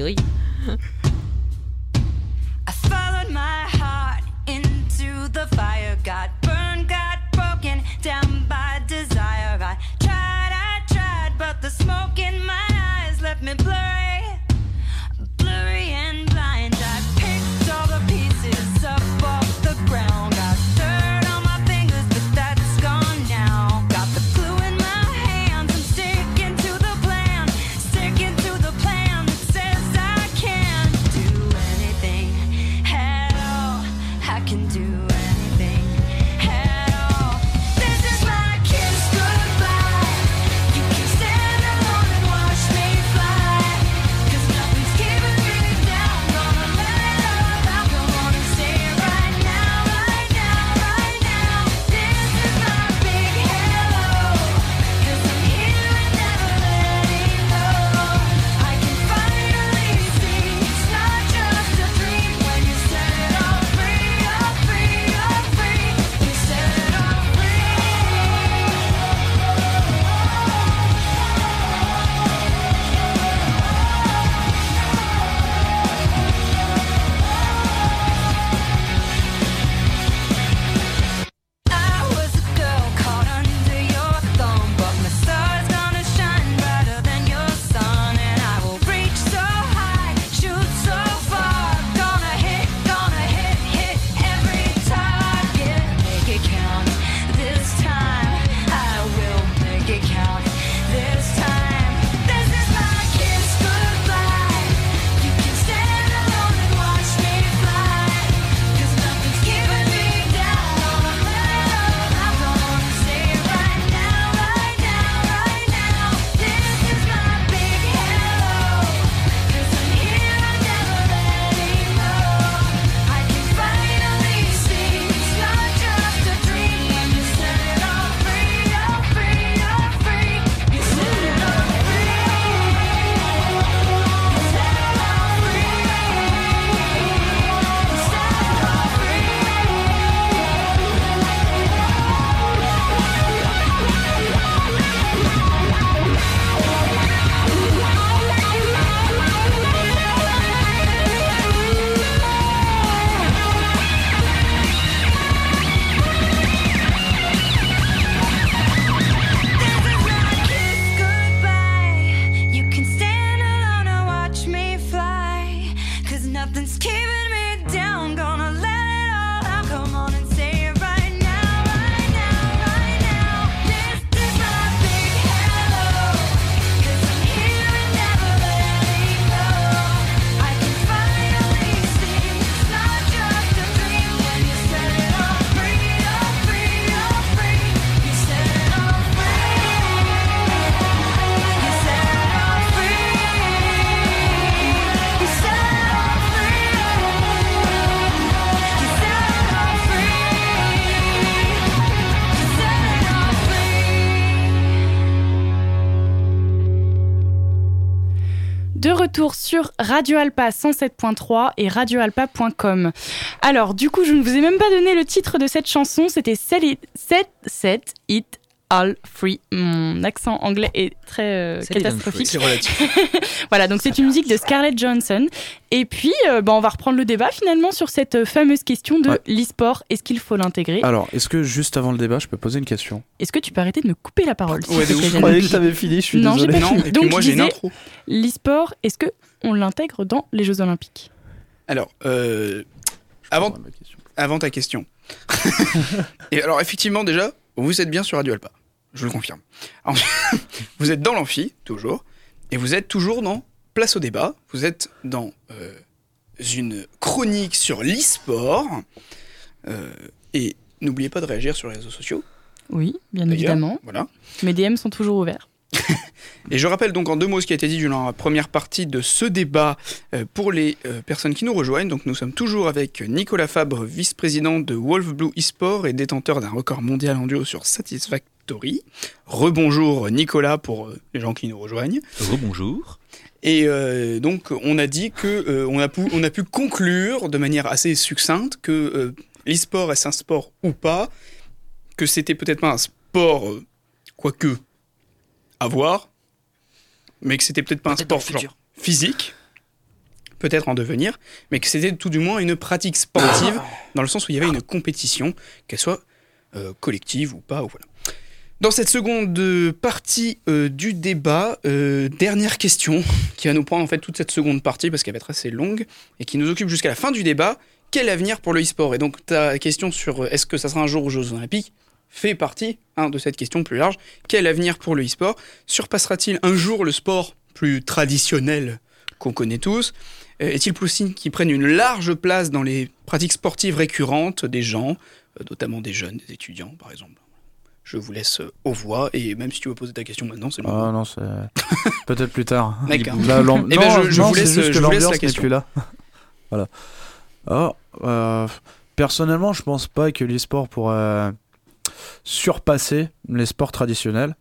Radio Alpa 107.3 et radioalpa.com. Alors, du coup, je ne vous ai même pas donné le titre de cette chanson, c'était Set It, Set, Set It All Free. Mon accent anglais est très euh, catastrophique. C'est relatif. <laughs> Voilà, donc c'est une musique de Scarlett Johansson. Et puis, euh, bah, on va reprendre le débat finalement sur cette euh, fameuse question de Ouais. l'e-sport. Est-ce qu'il faut l'intégrer? Alors, est-ce que juste avant le débat, je peux poser une question? Est-ce que tu peux arrêter de me couper la parole Ouais, plaît, ouf. Jeanne que t'avais fini, je suis Non, j'ai désolé. pas Non, fini. Donc, moi je j'ai une intro. L'e-sport, est-ce que on l'intègre dans les Jeux Olympiques? Alors, euh, avant, Ma question. avant ta question. <laughs> Et alors, effectivement, déjà, vous êtes bien sur Radio Alpa. Je le confirme. Alors, <laughs> vous êtes dans l'amphi, toujours. Et vous êtes toujours dans Place au débat. Vous êtes dans euh, une chronique sur l'e-sport. Euh, et n'oubliez pas de réagir sur les réseaux sociaux. Oui, bien évidemment. Voilà. Mes DM sont toujours ouverts. <laughs> Et je rappelle donc en deux mots ce qui a été dit durant la première partie de ce débat euh, pour les euh, personnes qui nous rejoignent. Donc nous sommes toujours avec Nicolas Fabre, vice-président de Wolf Blue eSport et détenteur d'un record mondial en duo sur Rebonjour Nicolas pour euh, les gens qui nous rejoignent. Rebonjour. Et euh, donc on a dit que euh, on, a pu, on a pu conclure de manière assez succincte que euh, l'e-sport est un sport ou pas, que c'était peut-être pas un sport, quoique à voir, mais que c'était peut-être pas un sport genre, physique, peut-être en devenir, mais que c'était tout du moins une pratique sportive dans le sens où il y avait une compétition, qu'elle soit euh, collective ou pas. Ou voilà. Dans cette seconde partie euh, du débat, euh, dernière question qui va nous prendre en fait toute cette seconde partie parce qu'elle va être assez longue et qui nous occupe jusqu'à la fin du débat. Quel avenir pour le e-sport? Et donc ta question sur euh, est-ce que ça sera un jour aux Jeux Olympiques fait partie hein, de cette question plus large. Quel avenir pour le e-sport? Surpassera-t-il un jour le sport plus traditionnel qu'on connaît tous? Est-il possible qu'il prenne une large place dans les pratiques sportives récurrentes des gens, notamment des jeunes, des étudiants par exemple? Je vous laisse euh, aux voix et même si tu veux poser ta question maintenant, c'est le moment. Ah non, c'est <laughs> peut-être plus tard. D'accord. Là, Eh ben, je- je non, vous laisse- juste que je vous laisse la question. plus là. <laughs> voilà. Ah, euh, personnellement, je pense pas que l'e-sport pourrait surpasser les sports traditionnels,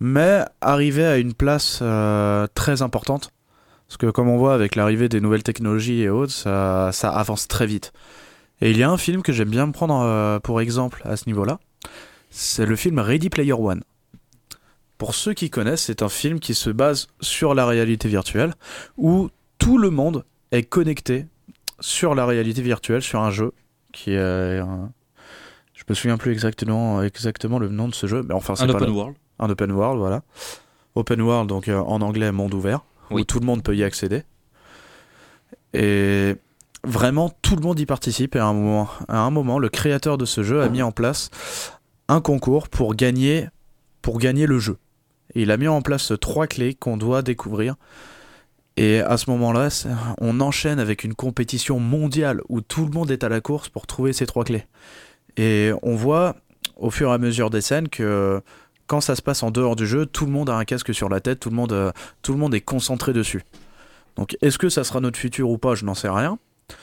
mais arriver à une place euh, très importante. Parce que comme on voit avec l'arrivée des nouvelles technologies et autres, ça, ça avance très vite. Et il y a un film que j'aime bien me prendre euh, pour exemple à ce niveau-là. C'est le film Ready Player One. Pour ceux qui connaissent, c'est un film qui se base sur la réalité virtuelle, où tout le monde est connecté sur la réalité virtuelle, sur un jeu qui est... un- Je me souviens plus exactement, exactement le nom de ce jeu, mais enfin c'est Un pas open le- world. un open world, voilà. Open world, donc euh, en anglais, monde ouvert, Oui. où tout le monde peut y accéder. Et vraiment, tout le monde y participe. Et à un moment, à un moment le créateur de ce jeu a mis en place un concours pour gagner, pour gagner le jeu. Il a mis en place trois clés qu'on doit découvrir. Et à ce moment-là, on enchaîne avec une compétition mondiale où tout le monde est à la course pour trouver ces trois clés. Et on voit au fur et à mesure des scènes que quand ça se passe en dehors du jeu, tout le monde a un casque sur la tête, tout le monde, euh, tout le monde est concentré dessus. Donc est-ce que ça sera notre futur ou pas, je n'en sais rien.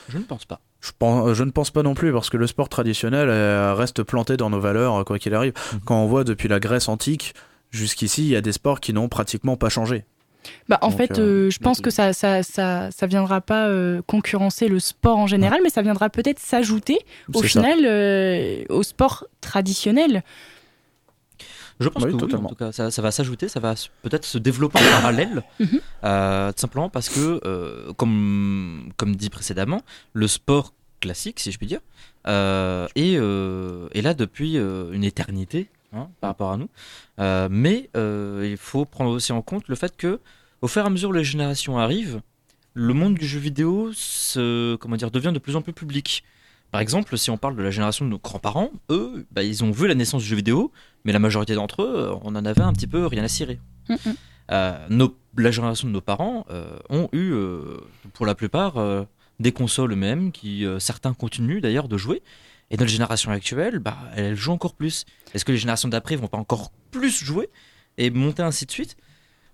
Je ne pense pas. Je, pense, je ne pense pas non plus parce que le sport traditionnel euh, reste planté dans nos valeurs euh, quoi qu'il arrive. Mhm. Quand on voit depuis la Grèce antique jusqu'ici, il y a des sports qui n'ont pratiquement pas changé. Bah, en Donc, fait, euh, euh, je pense que ça, ça, ça, ça viendra pas euh, concurrencer le sport en général, mais ça viendra peut-être s'ajouter au final euh, au sport traditionnel. Je pense Oui, que oui, en tout cas, ça, ça va s'ajouter, ça va peut-être se développer en parallèle, <coughs> Mhm. euh, tout simplement parce que, euh, comme, comme dit précédemment, le sport classique, si je puis dire, euh, est, est là depuis une éternité hein, par rapport à nous. Mais il faut prendre aussi en compte le fait que, au fur et à mesure où les générations arrivent, le monde du jeu vidéo se, comment dire, devient de plus en plus public. Par exemple, si on parle de la génération de nos grands-parents, eux, bah, ils ont vu la naissance du jeu vidéo, mais la majorité d'entre eux, euh, on en avait un petit peu rien à cirer. Euh, nos- la génération de nos parents euh, ont eu, euh, pour la plupart, des consoles eux-mêmes, qui certains continuent d'ailleurs de jouer. Et notre génération actuelle, bah, elle joue encore plus. Est-ce que les générations d'après vont pas encore plus jouer et monter ainsi de suite?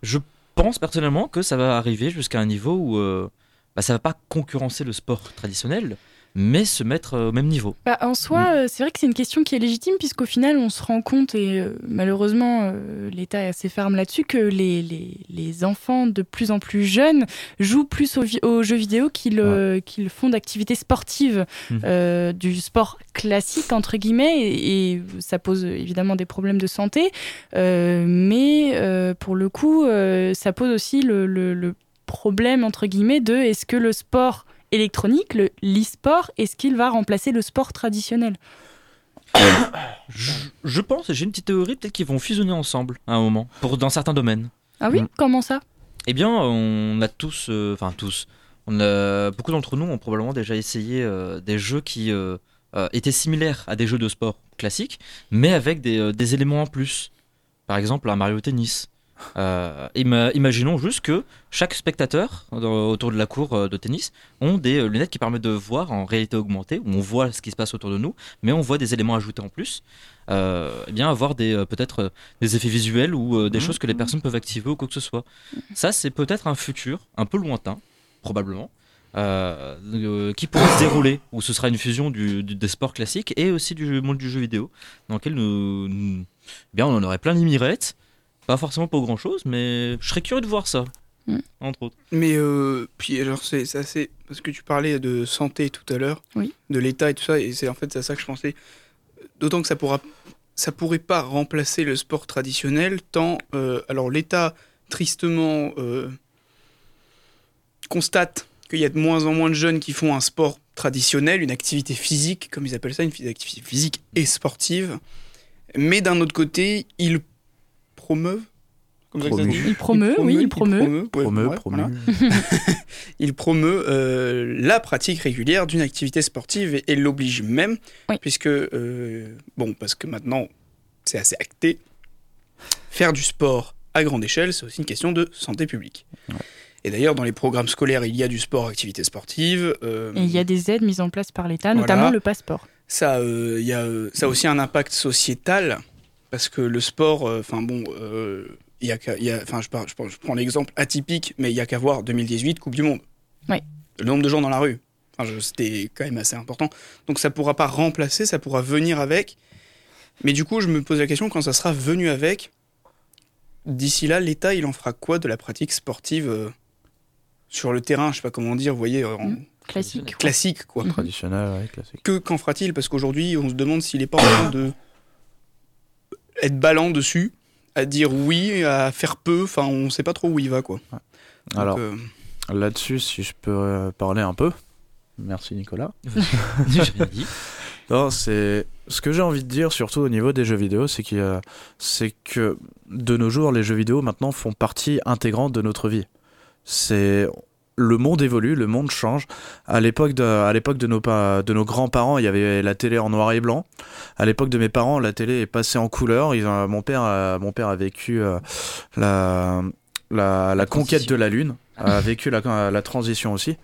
Je pense personnellement que ça va arriver jusqu'à un niveau où bah, ça va pas concurrencer le sport traditionnel, mais se mettre euh, au même niveau. Bah, en soi, euh, c'est vrai que c'est une question qui est légitime, puisqu'au final, on se rend compte, et euh, malheureusement, euh, l'État est assez ferme là-dessus, que les, les, les enfants de plus en plus jeunes jouent plus aux, jeux vidéo qu'ils qu'ils font d'activités sportives, euh, du sport classique, entre guillemets, et, et ça pose évidemment des problèmes de santé, mais pour le coup, ça pose aussi le, le- le problème, entre guillemets, de est-ce que le sport électronique, le- l'e-sport, est-ce qu'il va remplacer le sport traditionnel <coughs> Je, je pense, j'ai une petite théorie, peut-être qu'ils vont fusionner ensemble à un moment, pour, dans certains domaines. Ah oui Mm. Comment ça Eh bien, on a tous, euh, enfin tous, on a, beaucoup d'entre nous ont probablement déjà essayé euh, des jeux qui euh, étaient similaires à des jeux de sport classiques, mais avec des, des éléments en plus. Par exemple, un Mario Tennis. Euh, ima- imaginons juste que chaque spectateur autour de la cour euh, de tennis ont des euh, lunettes qui permettent de voir en réalité augmentée, où on voit ce qui se passe autour de nous, mais on voit des éléments ajoutés en plus. Euh, eh bien, avoir des peut-être des effets visuels ou des Mhm. choses que les personnes peuvent activer ou quoi que ce soit. Ça, c'est peut-être un futur un peu lointain, probablement, euh, euh, qui pourrait se dérouler, où ce sera une fusion du, du- des sports classiques et aussi du monde du jeu vidéo, dans lequel nous, nous- eh bien, on en aurait plein les mirettes. Pas forcément pour grand chose, mais je serais curieux de voir ça, Mm. entre autres. Mais euh, puis alors c'est c'est assez parce que tu parlais de santé tout à l'heure, Oui. de l'État et tout ça, et c'est en fait c'est à ça que je pensais. D'autant que ça pourra, ça pourrait pas remplacer le sport traditionnel tant euh, alors l'État tristement euh, constate qu'il y a de moins en moins de jeunes qui font un sport traditionnel, une activité physique comme ils appellent ça, une activité physique et sportive. Mais d'un autre côté, ils promeuvent. Comme ça que ça se dit Il promeut, oui, il promeut. ouais, Promeut, ouais, promu. voilà. <laughs> Il promeut euh, la pratique régulière d'une activité sportive et, et l'oblige même, Oui. puisque, euh, bon, parce que maintenant, c'est assez acté, faire du sport à grande échelle, c'est aussi une question de santé publique. Et d'ailleurs, dans les programmes scolaires, il y a du sport, activité sportive. euh, Et il y a des aides mises en place par l'État, Voilà. notamment le passeport. ça, euh, il y a, ça a aussi un impact sociétal parce que le sport, euh, enfin bon, euh, il y a, y a, enfin je, par- je prends- je prends l'exemple atypique, mais il y a qu'à voir 2018 Coupe du Monde. Oui. Le nombre de gens dans la rue, enfin, c'était quand même assez important. Donc ça pourra pas remplacer, ça pourra venir avec. Mais du coup, je me pose la question quand ça sera venu avec. D'ici là, l'État, il en fera quoi de la pratique sportive euh, sur le terrain? Je sais pas comment dire, vous voyez, en Mm. Classique. quoi. classique quoi Traditionnel, ouais, classique. que qu'en fera-t-il? Parce qu'aujourd'hui, on se demande s'il n'est pas en train de être ballant dessus, à dire oui, à faire peu. Enfin, on sait pas trop où il va, quoi. Donc, Alors, euh, là-dessus, si je peux euh, parler un peu. Merci Nicolas. Dit. <laughs> Non, c'est ce que j'ai envie de dire, surtout au niveau des jeux vidéo, c'est qu'il y a- c'est que de nos jours, les jeux vidéo maintenant font partie intégrante de notre vie. C'est le monde évolue, le monde change. À l'époque de, à l'époque de nos de nos grands-parents, il y avait la télé en noir et blanc. À l'époque de mes parents, la télé est passée en couleur. Ils mon père, a, mon père a vécu euh, la, la, la conquête de la lune, a <laughs> vécu la, la transition aussi.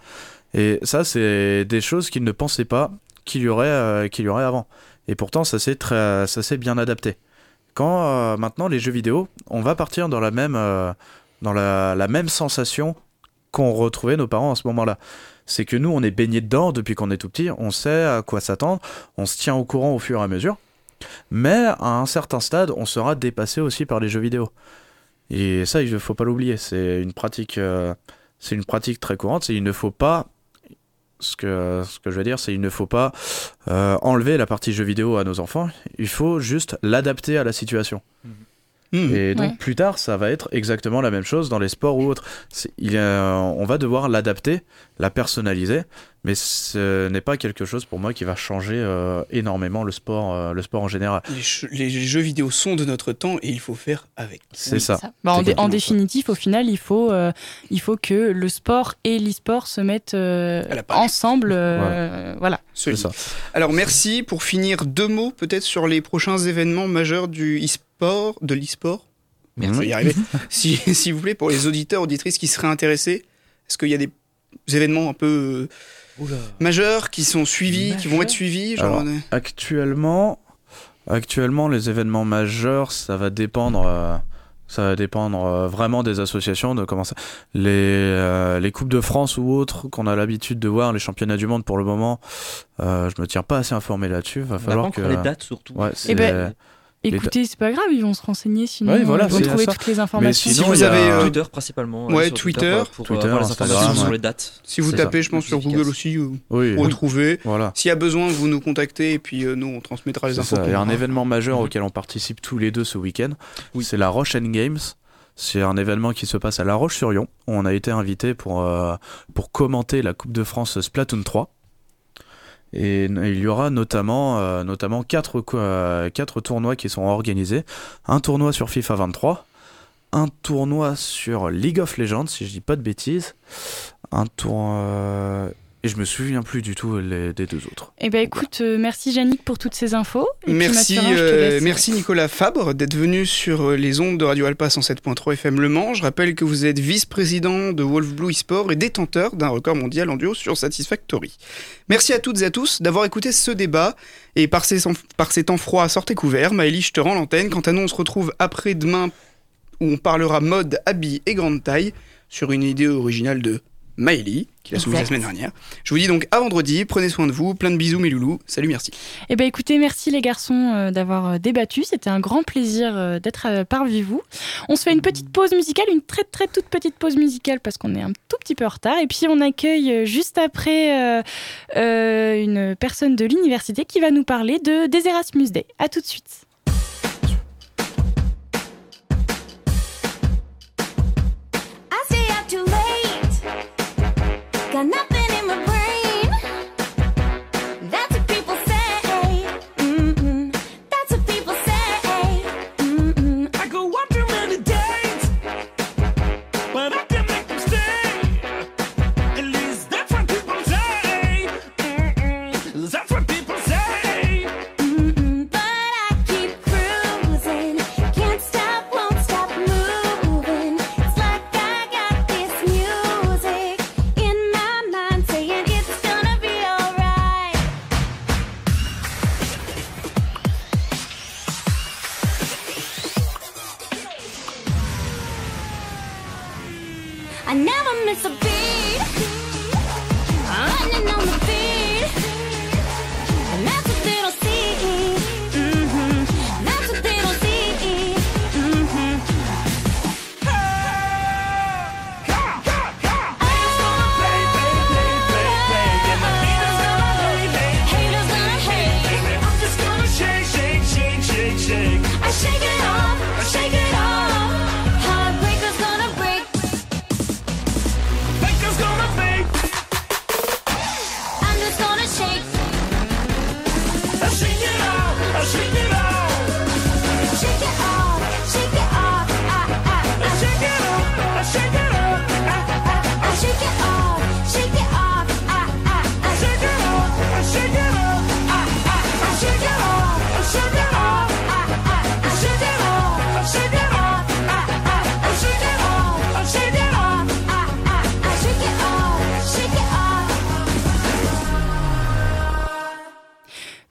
Et ça, c'est des choses qu'il ne pensait pas qu'il y aurait, euh, qu'il y aurait avant. Et pourtant, ça s'est très, ça s'est bien adapté. Quand euh, maintenant les jeux vidéo, on va partir dans la même, dans la, la même sensation qu'ont retrouvé nos parents à ce moment-là. C'est que nous, on est baigné dedans depuis qu'on est tout petit, on sait à quoi s'attendre, on se tient au courant au fur et à mesure. Mais à un certain stade, on sera dépassé aussi par les jeux vidéo. Et ça, il ne faut pas l'oublier. C'est une pratique, euh, c'est une pratique très courante. Il ne faut pas ce que, je veux dire, c'est il ne faut pas euh, enlever la partie jeux vidéo à nos enfants, il faut juste l'adapter à la situation. hmm. Et donc Ouais. plus tard, ça va être exactement la même chose dans les sports ou autres. Il a- on va devoir l'adapter, la personnaliser, mais ce n'est pas quelque chose pour moi qui va changer euh, énormément le sport, euh, le sport en général. les, jeux vidéo sont de notre temps et il faut faire avec. C'est Oui, ça. Bah, en, dé- en définitif, au final, il faut, euh, il faut que le sport et l'e-sport se mettent euh, ensemble. euh, Voilà. Ça. Alors merci pour finir deux mots peut-être sur les prochains événements majeurs du e-sport, de l'e-sport. Merci. Je vais y arriver. <laughs> si, s'il vous plaît, pour les auditeurs, auditrices qui seraient intéressés, est-ce qu'il y a des événements un peu euh, majeurs qui sont suivis, qui vont être suivis genre, Alors, euh, Actuellement, actuellement, les événements majeurs, ça va dépendre. euh, Ça va dépendre euh, vraiment des associations, de comment ça. Les, euh, les Coupes de France ou autres qu'on a l'habitude de voir, les championnats du monde pour le moment, euh, je me tiens pas assez informé là-dessus. Va pas falloir que. les dates surtout. Ouais, c'est- ben, Écoutez, c'est pas grave, ils vont se renseigner sinon Oui, voilà, ils vont c'est trouver ça. toutes les informations. sinon, si vous avez, euh, Twitter principalement. ouais, sur Twitter, pour Twitter, avoir les informations sur ouais. les dates. Si vous tapez, ça, je pense, sur Google aussi, vous Oui, voilà. S'il y a besoin, vous nous contactez et puis euh, nous, on transmettra les C'est infos. Il y a un événement majeur auquel on participe tous les deux ce week-end. Oui. C'est la Roche Games. C'est un événement qui se passe à La Roche-sur-Yon. On a été invité pour, euh, pour commenter la Coupe de France Splatoon 3. Et il y aura notamment, euh, notamment euh, tournois qui sont organisés. Un tournoi sur FIFA 23, un tournoi sur League of Legends, si je dis pas de bêtises, un tour... Et je me souviens plus du tout les- des deux autres. Eh ben écoute, euh, merci Yannick pour toutes ces infos. Et puis, Mathurin, euh, merci Nicolas Fabre d'être venu sur euh, les ondes de Radio Alpa 107.3 FM Le Mans. Je rappelle que vous êtes vice-président de Wolf Blue eSport et détenteur d'un record mondial en duo sur Satisfactory. Merci à toutes et à tous d'avoir écouté ce débat. Et par ces, par ces temps froids, sortez couverts. Maëlie, je te rends l'antenne. Quant à nous, on se retrouve après-demain où on parlera mode, habit et grande taille sur une idée originale de Maëlie, qui l'a soumise la semaine dernière. Je vous dis donc à vendredi. Prenez soin de vous. Plein de bisous, mes loulous. Salut, merci. Eh ben écoutez, merci les garçons euh, d'avoir euh, débattu. C'était un grand plaisir euh, d'être parmi vous. On se fait une petite pause musicale, une très très toute petite pause musicale parce qu'on est un tout petit peu en retard. Et puis on accueille juste après euh, euh, une personne de l'université qui va nous parler de des Erasmus Day. À tout de suite.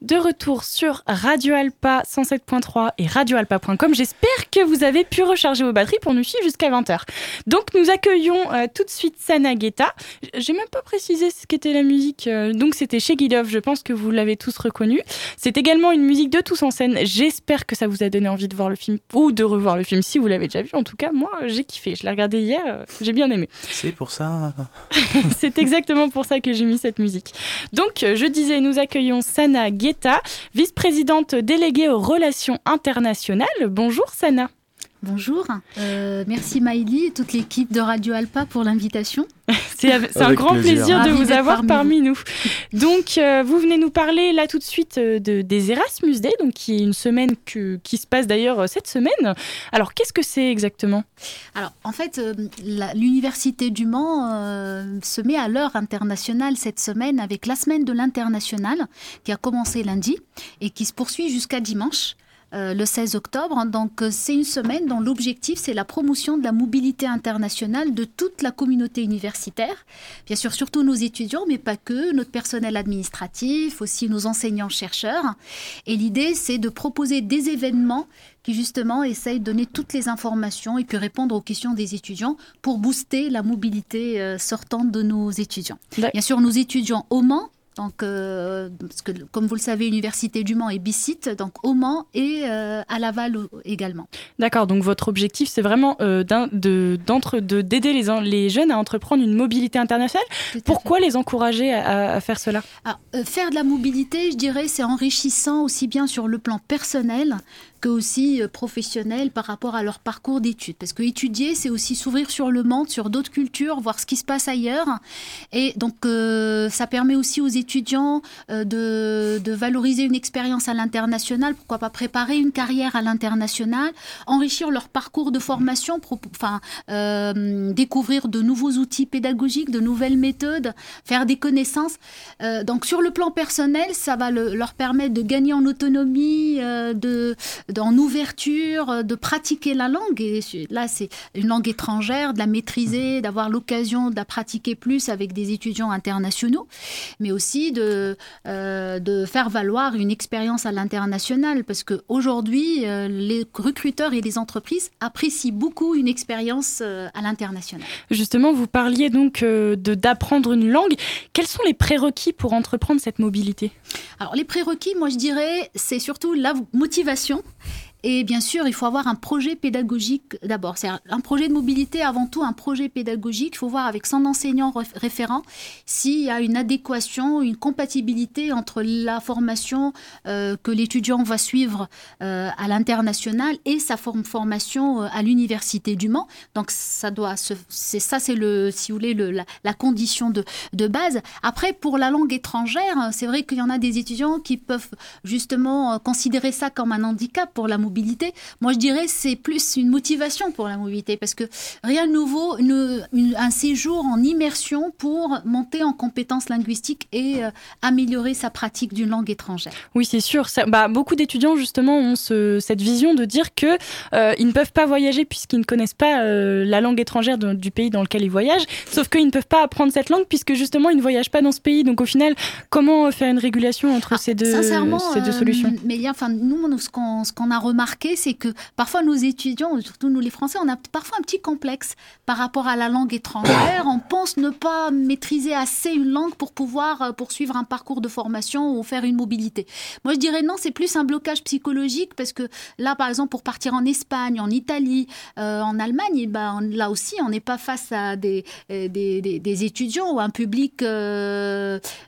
De retour sur Radio Alpa 107.3 et radioalpa.com. J'espère que vous avez pu recharger vos batteries pour nous suivre jusqu'à 20h. Donc nous accueillons euh, tout de suite Sana Guetta. J'ai même pas précisé ce qu'était la musique. euh, donc c'était chez Love, je pense que vous l'avez tous reconnu. C'est également une musique de tous en scène. J'espère que ça vous a donné envie de voir le film ou de revoir le film si vous l'avez déjà vu. En tout cas, moi j'ai kiffé. Je l'ai regardé hier, euh, j'ai bien aimé. C'est pour ça. <laughs> C'est exactement pour ça que j'ai mis cette musique. Donc, je disais, nous accueillons Sana Guetta, vice-présidente déléguée aux relations internationales. Bonjour Sana. Bonjour, Euh, merci Maïli et toute l'équipe de Radio Alpa pour l'invitation. <laughs> C'est un grand plaisir. plaisir, de vous avoir parmi parmi nous. Donc, euh, vous venez nous parler là tout de suite euh, de, des Erasmus Day, donc qui est une semaine que- qui se passe d'ailleurs cette semaine. Alors, qu'est-ce que c'est exactement? Alors, en fait, euh, la- l'Université du Mans euh, se met à l'heure internationale cette semaine avec la semaine de l'international qui a commencé lundi et qui se poursuit jusqu'à dimanche. Euh, le 16 octobre. Donc euh, c'est une semaine dont l'objectif c'est la promotion de la mobilité internationale de toute la communauté universitaire. Bien sûr, surtout nos étudiants, mais pas que, notre personnel administratif, aussi nos enseignants-chercheurs. Et l'idée c'est de proposer des événements qui justement essayent de donner toutes les informations et puis répondre aux questions des étudiants pour booster la mobilité euh, sortante de nos étudiants. Bien sûr, nos étudiants au Mans, donc, euh, parce que comme vous le savez, l'Université du Mans est bicite, donc au Mans et euh, à Laval également. D'accord, donc votre objectif, c'est vraiment euh, d'aider les, jeunes à entreprendre une mobilité internationale. Pourquoi les encourager à, à faire cela? Alors, euh, faire de la mobilité, je dirais, c'est enrichissant aussi bien sur le plan personnel que aussi euh, professionnel par rapport à leur parcours d'études. Parce que étudier, c'est aussi s'ouvrir sur le monde, sur d'autres cultures, voir ce qui se passe ailleurs. Et donc, euh, ça permet aussi aux étudiants euh, de, valoriser une expérience à l'international. Pourquoi pas préparer une carrière à l'international, enrichir leur parcours de formation, enfin, découvrir de nouveaux outils pédagogiques, de nouvelles méthodes, faire des connaissances. Donc sur le plan personnel, ça va le- leur permettre de gagner en autonomie, de, en ouverture, euh, de pratiquer la langue. Et là, c'est une langue étrangère, de la maîtriser, d'avoir l'occasion de la pratiquer plus avec des étudiants internationaux, mais aussi de, euh, de faire valoir une expérience à l'international. Parce qu'aujourd'hui, les recruteurs et les entreprises apprécient beaucoup une expérience euh, à l'international. Justement, vous parliez donc euh, de d'apprendre une langue. Quels sont les prérequis pour entreprendre cette mobilité? Alors les prérequis, moi je dirais, c'est surtout la motivation. Et bien sûr, il faut avoir un projet pédagogique d'abord. C'est un projet de mobilité, avant tout un projet pédagogique. Il faut voir avec son enseignant référent s'il y a une adéquation, une compatibilité entre la formation euh, que l'étudiant va suivre euh, à l'international et sa form- formation euh, à l'université du Mans. Donc ça doit c'est ça, c'est le, si vous voulez, le, la, la condition de, de base. Après, pour la langue étrangère, c'est vrai qu'il y en a des étudiants qui peuvent justement considérer ça comme un handicap pour la mobilité. Moi, je dirais c'est plus une motivation pour la mobilité parce que rien de nouveau, une- une- un séjour en immersion pour monter en compétences linguistiques et euh, améliorer sa pratique d'une langue étrangère. Oui, c'est sûr. Ça- bah, beaucoup d'étudiants justement ont ce- cette vision de dire que euh, ils ne peuvent pas voyager puisqu'ils ne connaissent pas euh, la langue étrangère de- du pays dans lequel ils voyagent. Sauf qu'ils ne peuvent pas apprendre cette langue puisque justement ils ne voyagent pas dans ce pays. Donc au final, comment faire une régulation entre ces deux, ces deux euh, solutions? Mais enfin, nous, ce qu'on a remarqué, c'est que parfois nos étudiants, surtout nous les Français, on a parfois un petit complexe par rapport à la langue étrangère. On pense ne pas maîtriser assez une langue pour pouvoir euh, poursuivre un parcours de formation ou faire une mobilité. Moi, je dirais non, c'est plus un blocage psychologique parce que là, par exemple, pour partir en Espagne, en Italie, euh, en Allemagne, eh ben, là aussi, on n'est pas face à des, euh, étudiants ou un public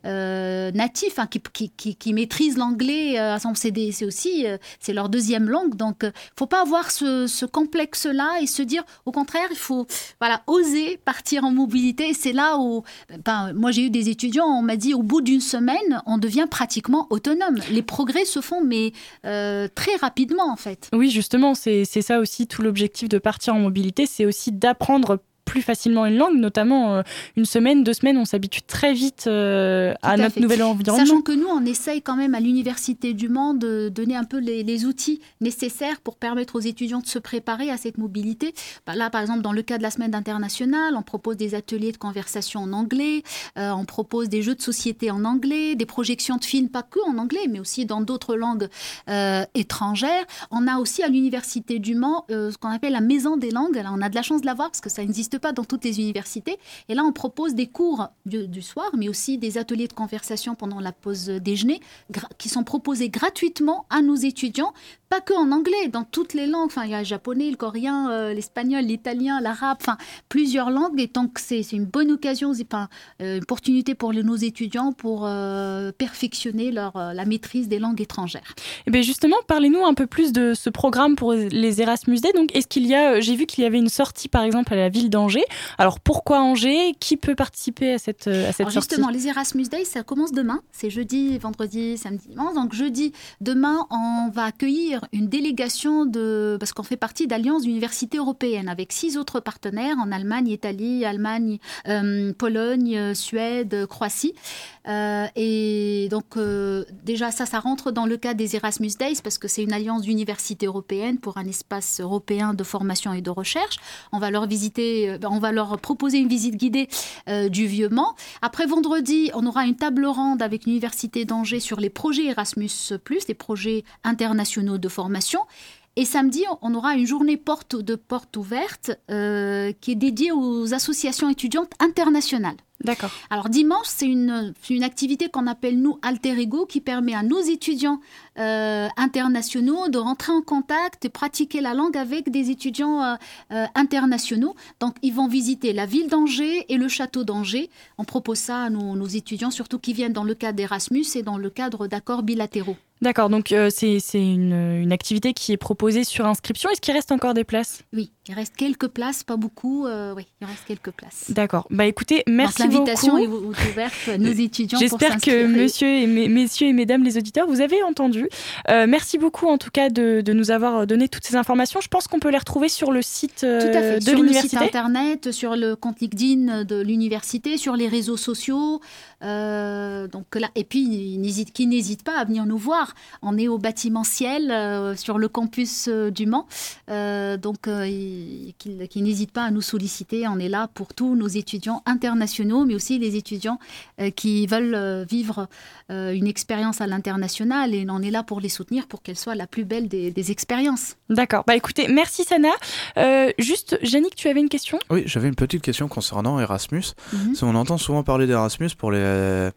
natif hein, qui, qui, qui, qui maîtrise l'anglais. c'est aussi c'est leur deuxième langue. Donc, il faut pas avoir ce, complexe-là et se dire, au contraire, il faut voilà oser partir en mobilité. C'est là où, ben, moi, j'ai eu des étudiants, on m'a dit, au bout d'une semaine, on devient pratiquement autonome. Les progrès se font, mais euh, très rapidement, en fait. Oui, justement, c'est ça aussi tout l'objectif de partir en mobilité, c'est aussi d'apprendre plus facilement une langue, notamment euh, une semaine, deux semaines, on s'habitue très vite euh, à, à notre fait. nouvel environnement. Sachant que nous, on essaye quand même à l'Université du Mans de donner un peu les, les outils nécessaires pour permettre aux étudiants de se préparer à cette mobilité. Bah, là, par exemple, dans le cas de la semaine internationale, on propose des ateliers de conversation en anglais, euh, on propose des jeux de société en anglais, des projections de films, pas que en anglais, mais aussi dans d'autres langues euh, étrangères. On a aussi à l'Université du Mans euh, ce qu'on appelle la maison des langues. Là, on a de la chance de l'avoir parce que ça n'existe pas dans toutes les universités. Et là, on propose des cours du, soir, mais aussi des ateliers de conversation pendant la pause déjeuner, qui sont proposés gratuitement à nos étudiants, pas que en anglais, dans toutes les langues. Enfin, il y a le japonais, le coréen, euh, l'espagnol, l'italien, l'arabe, enfin, plusieurs langues. Et donc, c'est c'est une bonne occasion, c'est pas euh, une opportunité pour les- nos étudiants pour euh, perfectionner leur, la maîtrise des langues étrangères. Eh bien justement, parlez-nous un peu plus de ce programme pour les Erasmus Day. Donc, est-ce qu'il y a, j'ai vu qu'il y avait une sortie par exemple à la ville d'Angers. Alors, pourquoi Angers? Qui peut participer à cette, à cette Alors sortie? justement, les Erasmus Days, ça commence demain. C'est jeudi, vendredi, samedi, dimanche. Donc jeudi, demain, on va accueillir une délégation de, parce qu'on fait partie d'Alliance d'universités européennes avec six autres partenaires en Allemagne, Italie, Allemagne, euh, Pologne, euh, Suède, Croatie. Euh, et donc déjà ça, ça rentre dans le cadre des Erasmus Days parce que c'est une alliance d'universités européennes pour un espace européen de formation et de recherche. On va leur visiter, euh, on va leur proposer une visite guidée du Vieux Mans. Après vendredi, on aura une table ronde avec l'université d'Angers sur les projets Erasmus+, les projets internationaux de formation. Et samedi, on aura une journée porte de porte ouverte euh, qui est dédiée aux associations étudiantes internationales. D'accord. Alors dimanche, c'est une, une activité qu'on appelle nous Alter Ego qui permet à nos étudiants euh, internationaux de rentrer en contact et pratiquer la langue avec des étudiants euh, euh, internationaux. Donc ils vont visiter la ville d'Angers et le château d'Angers. On propose ça à nos, nos étudiants, surtout qui viennent dans le cadre d'Erasmus et dans le cadre d'accords bilatéraux. D'accord, donc euh, c'est une, une activité qui est proposée sur inscription. Est-ce qu'il reste encore des places? Oui, il reste quelques places, pas beaucoup. euh, oui, il reste quelques places. D'accord. Bah écoutez, merci Donc l'invitation beaucoup. est ou- ouverte à nos étudiants. J'espère que monsieur et mes- messieurs et mesdames les auditeurs, vous avez entendu. Euh, merci beaucoup en tout cas de, de nous avoir donné toutes ces informations. Je pense qu'on peut les retrouver sur le site euh, Tout à fait. de sur le site l'université. internet, sur le compte LinkedIn de l'université, sur les réseaux sociaux. Euh, donc là, et puis, il n'hésite- qui n'hésite pas à venir nous voir. On est au bâtiment ciel euh, sur le campus euh, du Mans. Euh, donc, euh, il- qu'il qu'il n'hésite pas à nous solliciter. On est là pour tous nos étudiants internationaux, mais aussi les étudiants euh, qui veulent euh, vivre euh, une expérience à l'international. Et on est là pour les soutenir pour qu'elle soit la plus belle des, des expériences. D'accord. Bah écoutez, merci Sana. Euh, juste, Yannick, tu avais une question? Oui, j'avais une petite question concernant Erasmus. Mhm. On entend souvent parler d'Erasmus pour les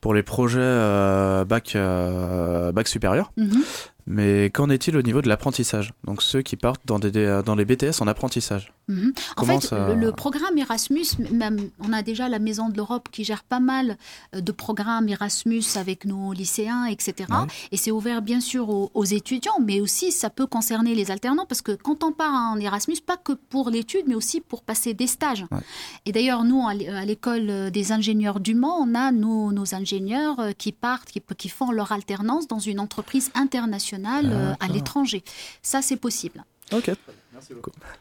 pour les projets euh, bac euh, bac supérieur, Mhm. Mais qu'en est-il au niveau de l'apprentissage? Donc ceux qui partent dans des dans les BTS en apprentissage. Mhm. En fait, ça- le, le programme Erasmus, même, on a déjà la Maison de l'Europe qui gère pas mal euh, de programmes Erasmus avec nos lycéens, etc. Ouais. Et c'est ouvert bien sûr aux, aux étudiants, mais aussi ça peut concerner les alternants parce que quand on part en Erasmus, pas que pour l'étude, mais aussi pour passer des stages. Ouais. Et d'ailleurs, nous, à l'é- à l'école euh, des ingénieurs du Mans, on a nos, nos ingénieurs euh, qui partent, qui, qui font leur alternance dans une entreprise internationale euh, à l'étranger. Ça, c'est possible. Ok.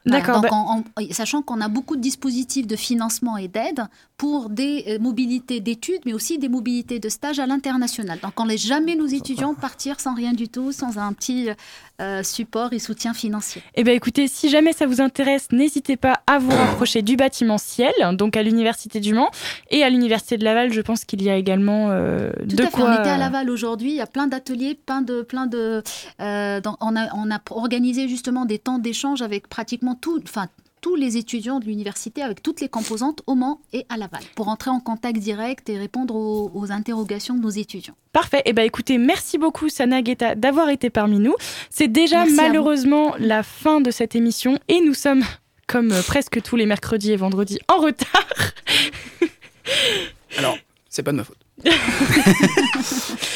Voilà, D'accord. bah- sachant qu'on a beaucoup de dispositifs de financement et d'aide pour des euh, mobilités d'études, mais aussi des mobilités de stage à l'international. Donc on ne laisse jamais nos étudiants partir sans rien du tout, sans un petit euh, support et soutien financier. Eh bien, écoutez, si jamais ça vous intéresse, n'hésitez pas à vous rapprocher du bâtiment Ciel, donc à l'Université du Mans, et à l'Université de Laval, je pense qu'il y a également euh, Tout de à fait. On était à Laval aujourd'hui. Il y a plein d'ateliers, plein de, plein de. euh, dans- on a, on a organisé justement des temps d'échange avec pratiquement tout, enfin tous les étudiants de l'université, avec toutes les composantes au Mans et à Laval, pour entrer en contact direct et répondre aux, aux interrogations de nos étudiants. Parfait. Eh ben écoutez, merci beaucoup Sana Guetta d'avoir été parmi nous. C'est déjà Merci malheureusement la fin de cette émission et nous sommes, comme euh, presque tous les mercredis et vendredis, en retard. Alors, c'est pas de ma faute.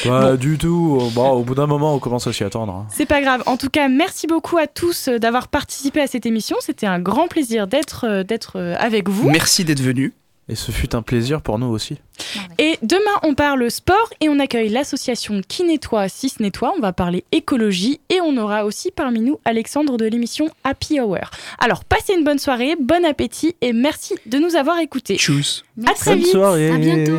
Pas du tout. Bon, au bout d'un moment, on commence à s'y attendre. hein. C'est pas grave. En tout cas, merci beaucoup à tous euh, d'avoir participé à cette émission. C'était un grand plaisir d'être euh, d'être euh, avec vous. Merci d'être venu. Et ce fut un plaisir pour nous aussi. Et demain, on parle sport et on accueille l'association Qui nettoie, si ce nettoie. On va parler écologie et on aura aussi parmi nous Alexandre de l'émission Happy Hour. Alors, passez une bonne soirée, bon appétit et merci de nous avoir écoutés. Tchuss. À très Bonne vite. soirée. À bientôt.